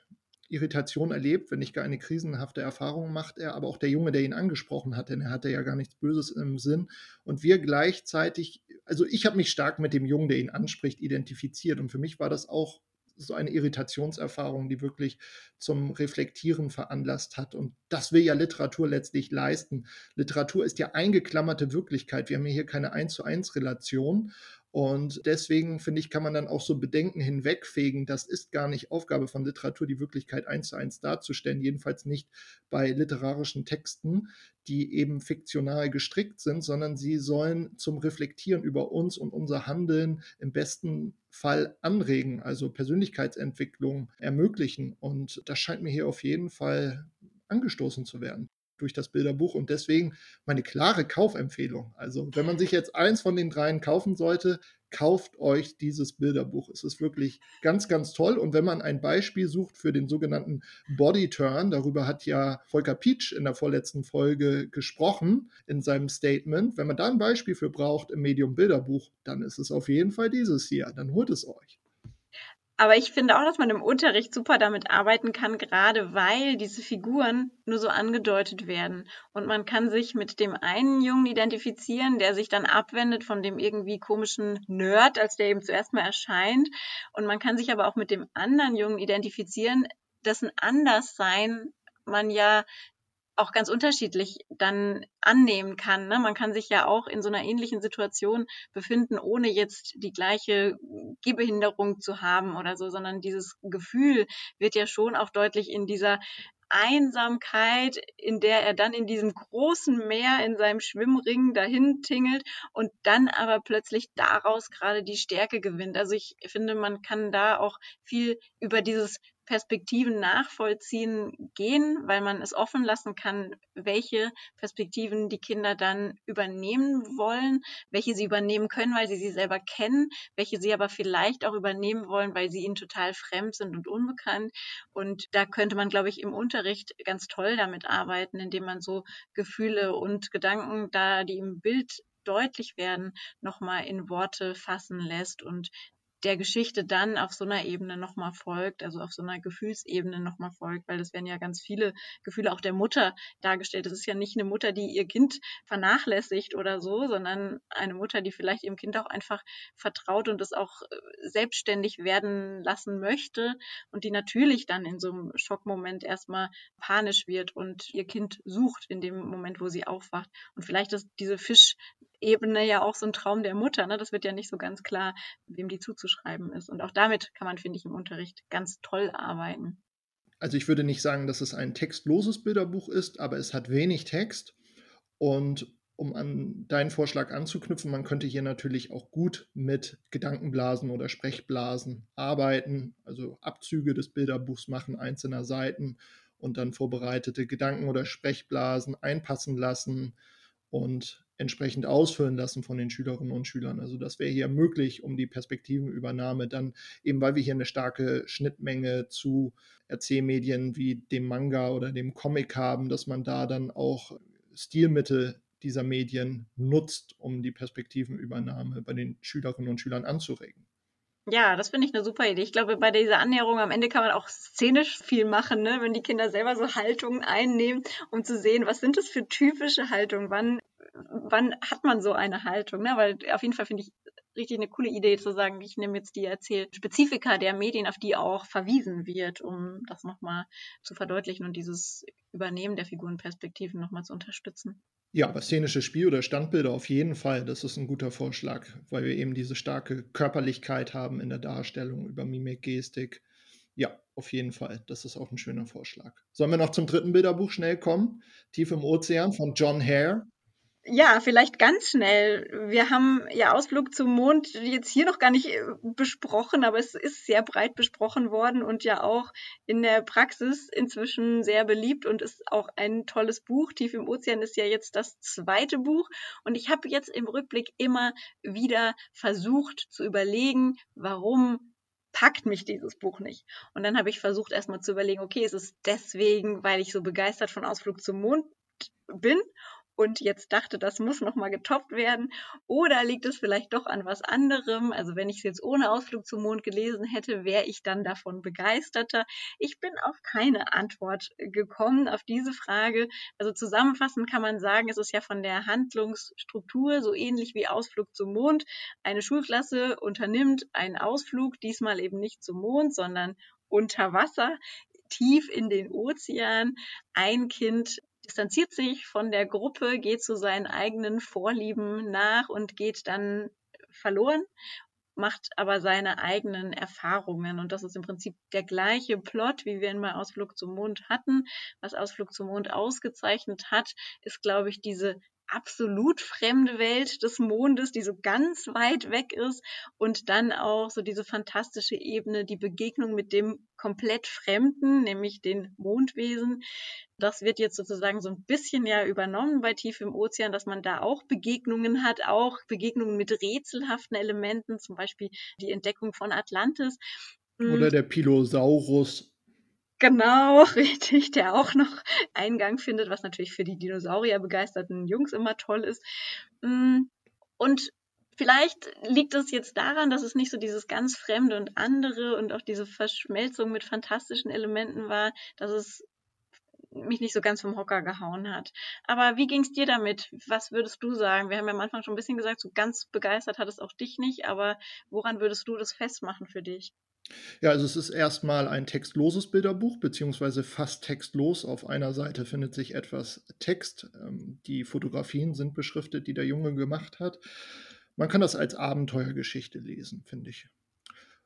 Irritation erlebt, wenn nicht gar eine krisenhafte Erfahrung macht er, aber auch der Junge, der ihn angesprochen hat, denn er hatte ja gar nichts Böses im Sinn. Und wir gleichzeitig, also ich habe mich stark mit dem Jungen, der ihn anspricht, identifiziert. Und für mich war das auch so eine Irritationserfahrung, die wirklich zum Reflektieren veranlasst hat. Und das will ja Literatur letztlich leisten. Literatur ist ja eingeklammerte Wirklichkeit. Wir haben hier keine eins zu eins Relation. Und deswegen finde ich, kann man dann auch so Bedenken hinwegfegen. Das ist gar nicht Aufgabe von Literatur, die Wirklichkeit eins zu eins darzustellen. Jedenfalls nicht bei literarischen Texten, die eben fiktional gestrickt sind, sondern sie sollen zum Reflektieren über uns und unser Handeln im besten Fall anregen, also Persönlichkeitsentwicklung ermöglichen. Und das scheint mir hier auf jeden Fall angestoßen zu werden durch das Bilderbuch und deswegen meine klare Kaufempfehlung. Also wenn man sich jetzt eins von den dreien kaufen sollte, kauft euch dieses Bilderbuch. Es ist wirklich ganz, ganz toll. Und wenn man ein Beispiel sucht für den sogenannten Body Turn, darüber hat ja Volker Pietsch in der vorletzten Folge gesprochen in seinem Statement. Wenn man da ein Beispiel für braucht im Medium Bilderbuch, dann ist es auf jeden Fall dieses hier. Dann holt es euch. Aber ich finde auch, dass man im Unterricht super damit arbeiten kann, gerade weil diese Figuren nur so angedeutet werden. Und man kann sich mit dem einen Jungen identifizieren, der sich dann abwendet von dem irgendwie komischen Nerd, als der eben zuerst mal erscheint. Und man kann sich aber auch mit dem anderen Jungen identifizieren, dessen Anderssein man ja auch ganz unterschiedlich dann annehmen kann. Ne? Man kann sich ja auch in so einer ähnlichen Situation befinden, ohne jetzt die gleiche Gehbehinderung zu haben oder so, sondern dieses Gefühl wird ja schon auch deutlich in dieser Einsamkeit, in der er dann in diesem großen Meer in seinem Schwimmring dahin tingelt und dann aber plötzlich daraus gerade die Stärke gewinnt. Also ich finde, man kann da auch viel über dieses Perspektiven nachvollziehen gehen, weil man es offen lassen kann, welche Perspektiven die Kinder dann übernehmen wollen, welche sie übernehmen können, weil sie sie selber kennen, welche sie aber vielleicht auch übernehmen wollen, weil sie ihnen total fremd sind und unbekannt. Und da könnte man, glaube ich, im Unterricht ganz toll damit arbeiten, indem man so Gefühle und Gedanken da, die im Bild deutlich werden, nochmal in Worte fassen lässt und der Geschichte dann auf so einer Ebene nochmal folgt, also auf so einer Gefühlsebene nochmal folgt, weil das werden ja ganz viele Gefühle auch der Mutter dargestellt. Das ist ja nicht eine Mutter, die ihr Kind vernachlässigt oder so, sondern eine Mutter, die vielleicht ihrem Kind auch einfach vertraut und es auch äh, selbstständig werden lassen möchte und die natürlich dann in so einem Schockmoment erstmal panisch wird und ihr Kind sucht in dem Moment, wo sie aufwacht. Und vielleicht ist diese Fisch Ebene ja auch so ein Traum der Mutter. Ne? Das wird ja nicht so ganz klar, wem die zuzuschreiben ist. Und auch damit kann man, finde ich, im Unterricht ganz toll arbeiten. Also ich würde nicht sagen, dass es ein textloses Bilderbuch ist, aber es hat wenig Text. Und um an deinen Vorschlag anzuknüpfen, man könnte hier natürlich auch gut mit Gedankenblasen oder Sprechblasen arbeiten, also Abzüge des Bilderbuchs machen, einzelner Seiten und dann vorbereitete Gedanken oder Sprechblasen einpassen lassen und entsprechend ausfüllen lassen von den Schülerinnen und Schülern. Also das wäre hier möglich, um die Perspektivenübernahme dann eben, weil wir hier eine starke Schnittmenge zu Erzählmedien wie dem Manga oder dem Comic haben, dass man da dann auch Stilmittel dieser Medien nutzt, um die Perspektivenübernahme bei den Schülerinnen und Schülern anzuregen. Ja, das finde ich eine super Idee. Ich glaube, bei dieser Annäherung am Ende kann man auch szenisch viel machen, ne? wenn die Kinder selber so Haltungen einnehmen, um zu sehen, was sind das für typische Haltungen, wann, wann hat man so eine Haltung. Ne? Weil auf jeden Fall finde ich richtig eine coole Idee zu sagen, ich nehme jetzt die Erzählspezifika der Medien, auf die auch verwiesen wird, um das nochmal zu verdeutlichen und dieses Übernehmen der Figurenperspektiven nochmal zu unterstützen. Ja, aber szenische Spiel oder Standbilder auf jeden Fall, das ist ein guter Vorschlag, weil wir eben diese starke Körperlichkeit haben in der Darstellung über Mimik, Gestik. Ja, auf jeden Fall. Das ist auch ein schöner Vorschlag. Sollen wir noch zum dritten Bilderbuch schnell kommen? Tief im Ozean von John Hare. Ja, vielleicht ganz schnell. Wir haben ja Ausflug zum Mond jetzt hier noch gar nicht äh, besprochen, aber es ist sehr breit besprochen worden und ja auch in der Praxis inzwischen sehr beliebt und ist auch ein tolles Buch. Tief im Ozean ist ja jetzt das zweite Buch und ich habe jetzt im Rückblick immer wieder versucht zu überlegen, warum packt mich dieses Buch nicht. Und dann habe ich versucht erstmal zu überlegen, okay, ist es deswegen, weil ich so begeistert von Ausflug zum Mond bin und jetzt dachte, das muss nochmal getoppt werden? Oder liegt es vielleicht doch an was anderem? Also wenn ich es jetzt ohne Ausflug zum Mond gelesen hätte, wäre ich dann davon begeisterter? Ich bin auf keine Antwort gekommen auf diese Frage. Also zusammenfassend kann man sagen, es ist ja von der Handlungsstruktur so ähnlich wie Ausflug zum Mond. Eine Schulklasse unternimmt einen Ausflug, diesmal eben nicht zum Mond, sondern unter Wasser tief in den Ozean. Ein Kind distanziert sich von der Gruppe, geht zu seinen eigenen Vorlieben nach und geht dann verloren, macht aber seine eigenen Erfahrungen. Und das ist im Prinzip der gleiche Plot, wie wir ihn bei Ausflug zum Mond hatten. Was Ausflug zum Mond ausgezeichnet hat, ist, glaube ich, diese absolut fremde Welt des Mondes, die so ganz weit weg ist und dann auch so diese fantastische Ebene, die Begegnung mit dem komplett Fremden, nämlich den Mondwesen. Das wird jetzt sozusagen so ein bisschen ja übernommen bei Tief im Ozean, dass man da auch Begegnungen hat, auch Begegnungen mit rätselhaften Elementen, zum Beispiel die Entdeckung von Atlantis. Oder der Pilosaurus Genau, richtig, der auch noch Eingang findet, was natürlich für die Dinosaurier-begeisterten Jungs immer toll ist. Mm, und vielleicht liegt es jetzt daran, dass es nicht so dieses ganz Fremde und andere und auch diese Verschmelzung mit fantastischen Elementen war, dass es mich nicht so ganz vom Hocker gehauen hat. Aber wie ging es dir damit? Was würdest du sagen? Wir haben ja am Anfang schon ein bisschen gesagt, so ganz begeistert hat es auch dich nicht, aber woran würdest du das festmachen für dich? Ja, also es ist erstmal ein textloses Bilderbuch, beziehungsweise fast textlos. Auf einer Seite findet sich etwas Text. Ähm, die Fotografien sind beschriftet, die der Junge gemacht hat. Man kann das als Abenteuergeschichte lesen, finde ich.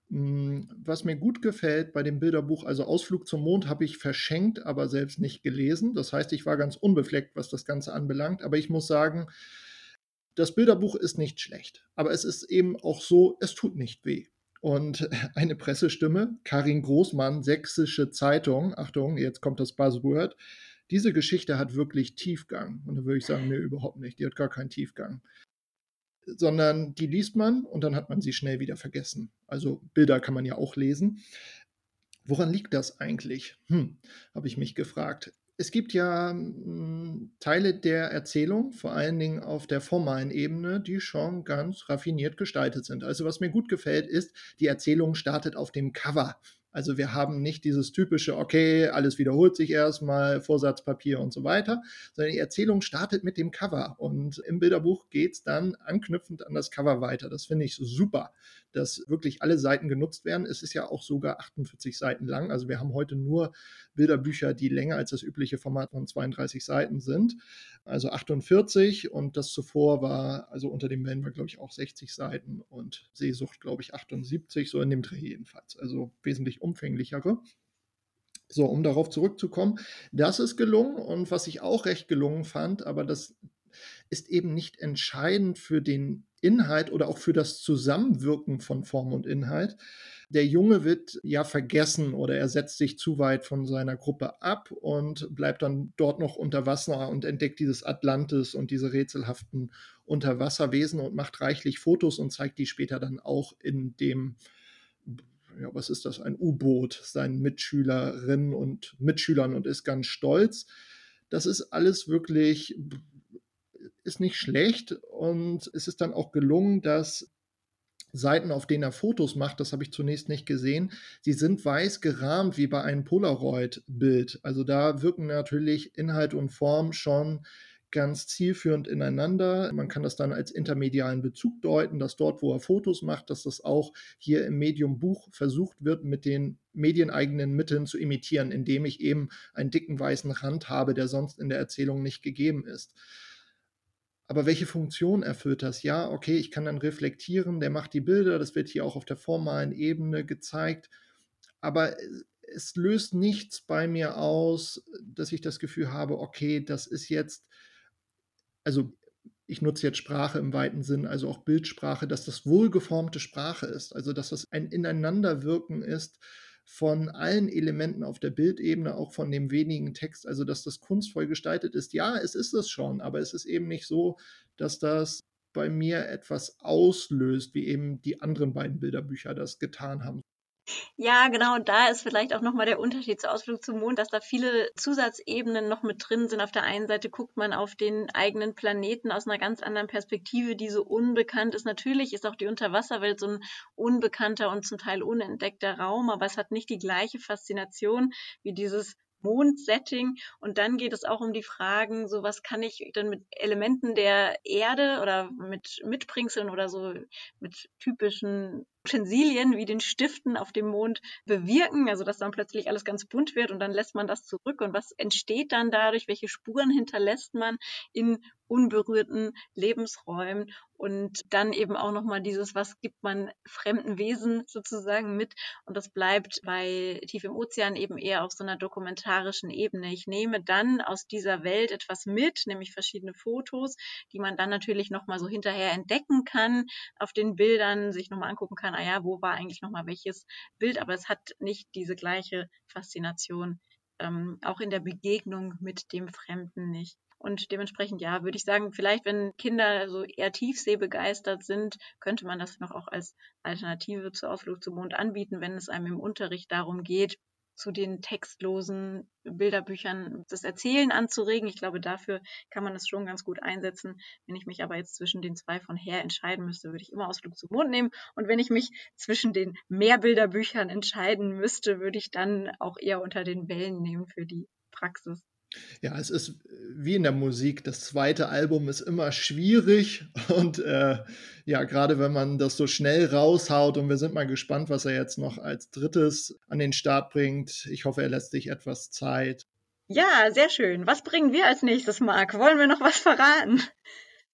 Hm, was mir gut gefällt bei dem Bilderbuch, also Ausflug zum Mond habe ich verschenkt, aber selbst nicht gelesen. Das heißt, ich war ganz unbefleckt, was das Ganze anbelangt. Aber ich muss sagen, das Bilderbuch ist nicht schlecht. Aber es ist eben auch so, es tut nicht weh. Und eine Pressestimme, Karin Großmann, Sächsische Zeitung, Achtung, jetzt kommt das Buzzword, diese Geschichte hat wirklich Tiefgang. Und da würde ich sagen, nee, überhaupt nicht, die hat gar keinen Tiefgang. Sondern die liest man und dann hat man sie schnell wieder vergessen. Also Bilder kann man ja auch lesen. Woran liegt das eigentlich? Hm, habe ich mich gefragt es gibt ja hm, Teile der Erzählung, vor allen Dingen auf der formalen Ebene, die schon ganz raffiniert gestaltet sind. Also was mir gut gefällt, ist, die Erzählung startet auf dem Cover. Also wir haben nicht dieses typische, okay, alles wiederholt sich erstmal, Vorsatzpapier und so weiter, sondern die Erzählung startet mit dem Cover und im Bilderbuch geht es dann anknüpfend an das Cover weiter. Das finde ich super, dass wirklich alle Seiten genutzt werden. Es ist ja auch sogar 48 Seiten lang. Also wir haben heute nur Bilderbücher, die länger als das übliche Format von 32 Seiten sind. Also 48 und das zuvor war, also unter dem Wellen war, glaube ich, auch 60 Seiten und Seesucht, glaube ich, 78, so in dem Dreh jedenfalls. Also wesentlich umfänglichere. So, um darauf zurückzukommen, das ist gelungen und was ich auch recht gelungen fand, aber das ist eben nicht entscheidend für den Inhalt oder auch für das Zusammenwirken von Form und Inhalt. Der Junge wird ja vergessen oder er setzt sich zu weit von seiner Gruppe ab und bleibt dann dort noch unter Wasser und entdeckt dieses Atlantis und diese rätselhaften Unterwasserwesen und macht reichlich Fotos und zeigt die später dann auch in dem ja, was ist das, ein U-Boot seinen Mitschülerinnen und Mitschülern und ist ganz stolz. Das ist alles wirklich ist nicht schlecht und es ist dann auch gelungen, dass Seiten, auf denen er Fotos macht, das habe ich zunächst nicht gesehen, sie sind weiß gerahmt wie bei einem Polaroid-Bild. Also da wirken natürlich Inhalt und Form schon ganz zielführend ineinander. Man kann das dann als intermedialen Bezug deuten, dass dort, wo er Fotos macht, dass das auch hier im Medium Buch versucht wird, mit den medieneigenen Mitteln zu imitieren, indem ich eben einen dicken weißen Rand habe, der sonst in der Erzählung nicht gegeben ist. Aber welche Funktion erfüllt das? Ja, okay, ich kann dann reflektieren, der macht die Bilder, das wird hier auch auf der formalen Ebene gezeigt. Aber es löst nichts bei mir aus, dass ich das Gefühl habe, okay, das ist jetzt also ich nutze jetzt Sprache im weiten Sinn, also auch Bildsprache, dass das wohlgeformte Sprache ist, also dass das ein Ineinanderwirken ist von allen Elementen auf der Bildebene, auch von dem wenigen Text, also dass das kunstvoll gestaltet ist. Ja, es ist es schon, aber es ist eben nicht so, dass das bei mir etwas auslöst, wie eben die anderen beiden Bilderbücher das getan haben. Ja, genau. Und da ist vielleicht auch nochmal der Unterschied zu Ausflug zum Mond, dass da viele Zusatzebenen noch mit drin sind. Auf der einen Seite guckt man auf den eigenen Planeten aus einer ganz anderen Perspektive, die so unbekannt ist. Natürlich ist auch die Unterwasserwelt so ein unbekannter und zum Teil unentdeckter Raum, aber es hat nicht die gleiche Faszination wie dieses Mondsetting. Und dann geht es auch um die Fragen, so was kann ich dann mit Elementen der Erde oder mit Mitbringseln oder so mit typischen Utensilien wie den Stiften auf dem Mond bewirken, also dass dann plötzlich alles ganz bunt wird und dann lässt man das zurück. Und was entsteht dann dadurch, welche Spuren hinterlässt man in unberührten Lebensräumen? Und dann eben auch nochmal dieses, was gibt man fremden Wesen sozusagen mit? Und das bleibt bei Tief im Ozean eben eher auf so einer dokumentarischen Ebene. Ich nehme dann aus dieser Welt etwas mit, nämlich verschiedene Fotos, die man dann natürlich nochmal so hinterher entdecken kann, auf den Bildern sich nochmal angucken kann, ah ja, wo war eigentlich nochmal welches Bild, aber es hat nicht diese gleiche Faszination, ähm, auch in der Begegnung mit dem Fremden nicht. Und dementsprechend, ja, würde ich sagen, vielleicht, wenn Kinder so eher tiefseebegeistert sind, könnte man das noch auch als Alternative zur Ausflug zum Mond anbieten, wenn es einem im Unterricht darum geht, zu den textlosen Bilderbüchern das Erzählen anzuregen. Ich glaube, dafür kann man das schon ganz gut einsetzen. Wenn ich mich aber jetzt zwischen den zwei von her entscheiden müsste, würde ich immer Ausflug zum Mond nehmen. Und wenn ich mich zwischen den Mehrbilderbüchern entscheiden müsste, würde ich dann auch eher unter den Wellen nehmen für die Praxis. Ja, es ist wie in der Musik. Das zweite Album ist immer schwierig und äh, ja, gerade wenn man das so schnell raushaut und wir sind mal gespannt, was er jetzt noch als drittes an den Start bringt. Ich hoffe, er lässt sich etwas Zeit. Ja, sehr schön. Was bringen wir als nächstes, Marc? Wollen wir noch was verraten?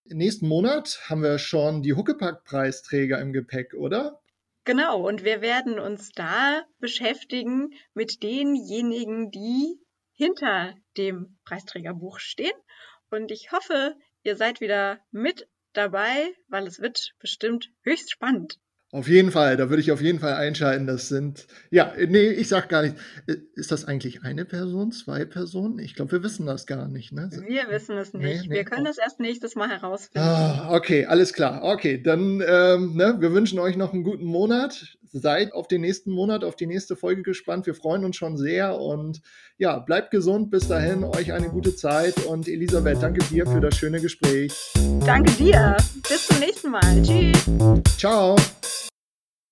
Nächsten Monat haben wir schon die Huckepack-Preisträger im Gepäck, oder? Genau, und wir werden uns da beschäftigen mit denjenigen, die hinter dem Preisträgerbuch stehen. Und ich hoffe, ihr seid wieder mit dabei, weil es wird bestimmt höchst spannend. Auf jeden Fall, da würde ich auf jeden Fall einschalten. Das sind, ja, nee, ich sag gar nicht. Ist das eigentlich eine Person, zwei Personen? Ich glaube, wir wissen das gar nicht. Ne? Wir wissen es nicht. Nee, nee. Wir können das erst nächstes Mal herausfinden. Ah, okay, alles klar. Okay, dann, ähm, ne, wir wünschen euch noch einen guten Monat. Seid auf den nächsten Monat, auf die nächste Folge gespannt. Wir freuen uns schon sehr und ja, bleibt gesund. Bis dahin, euch eine gute Zeit und Elisabeth, danke dir für das schöne Gespräch. Danke dir. Bis zum nächsten Mal. Tschüss. Ciao.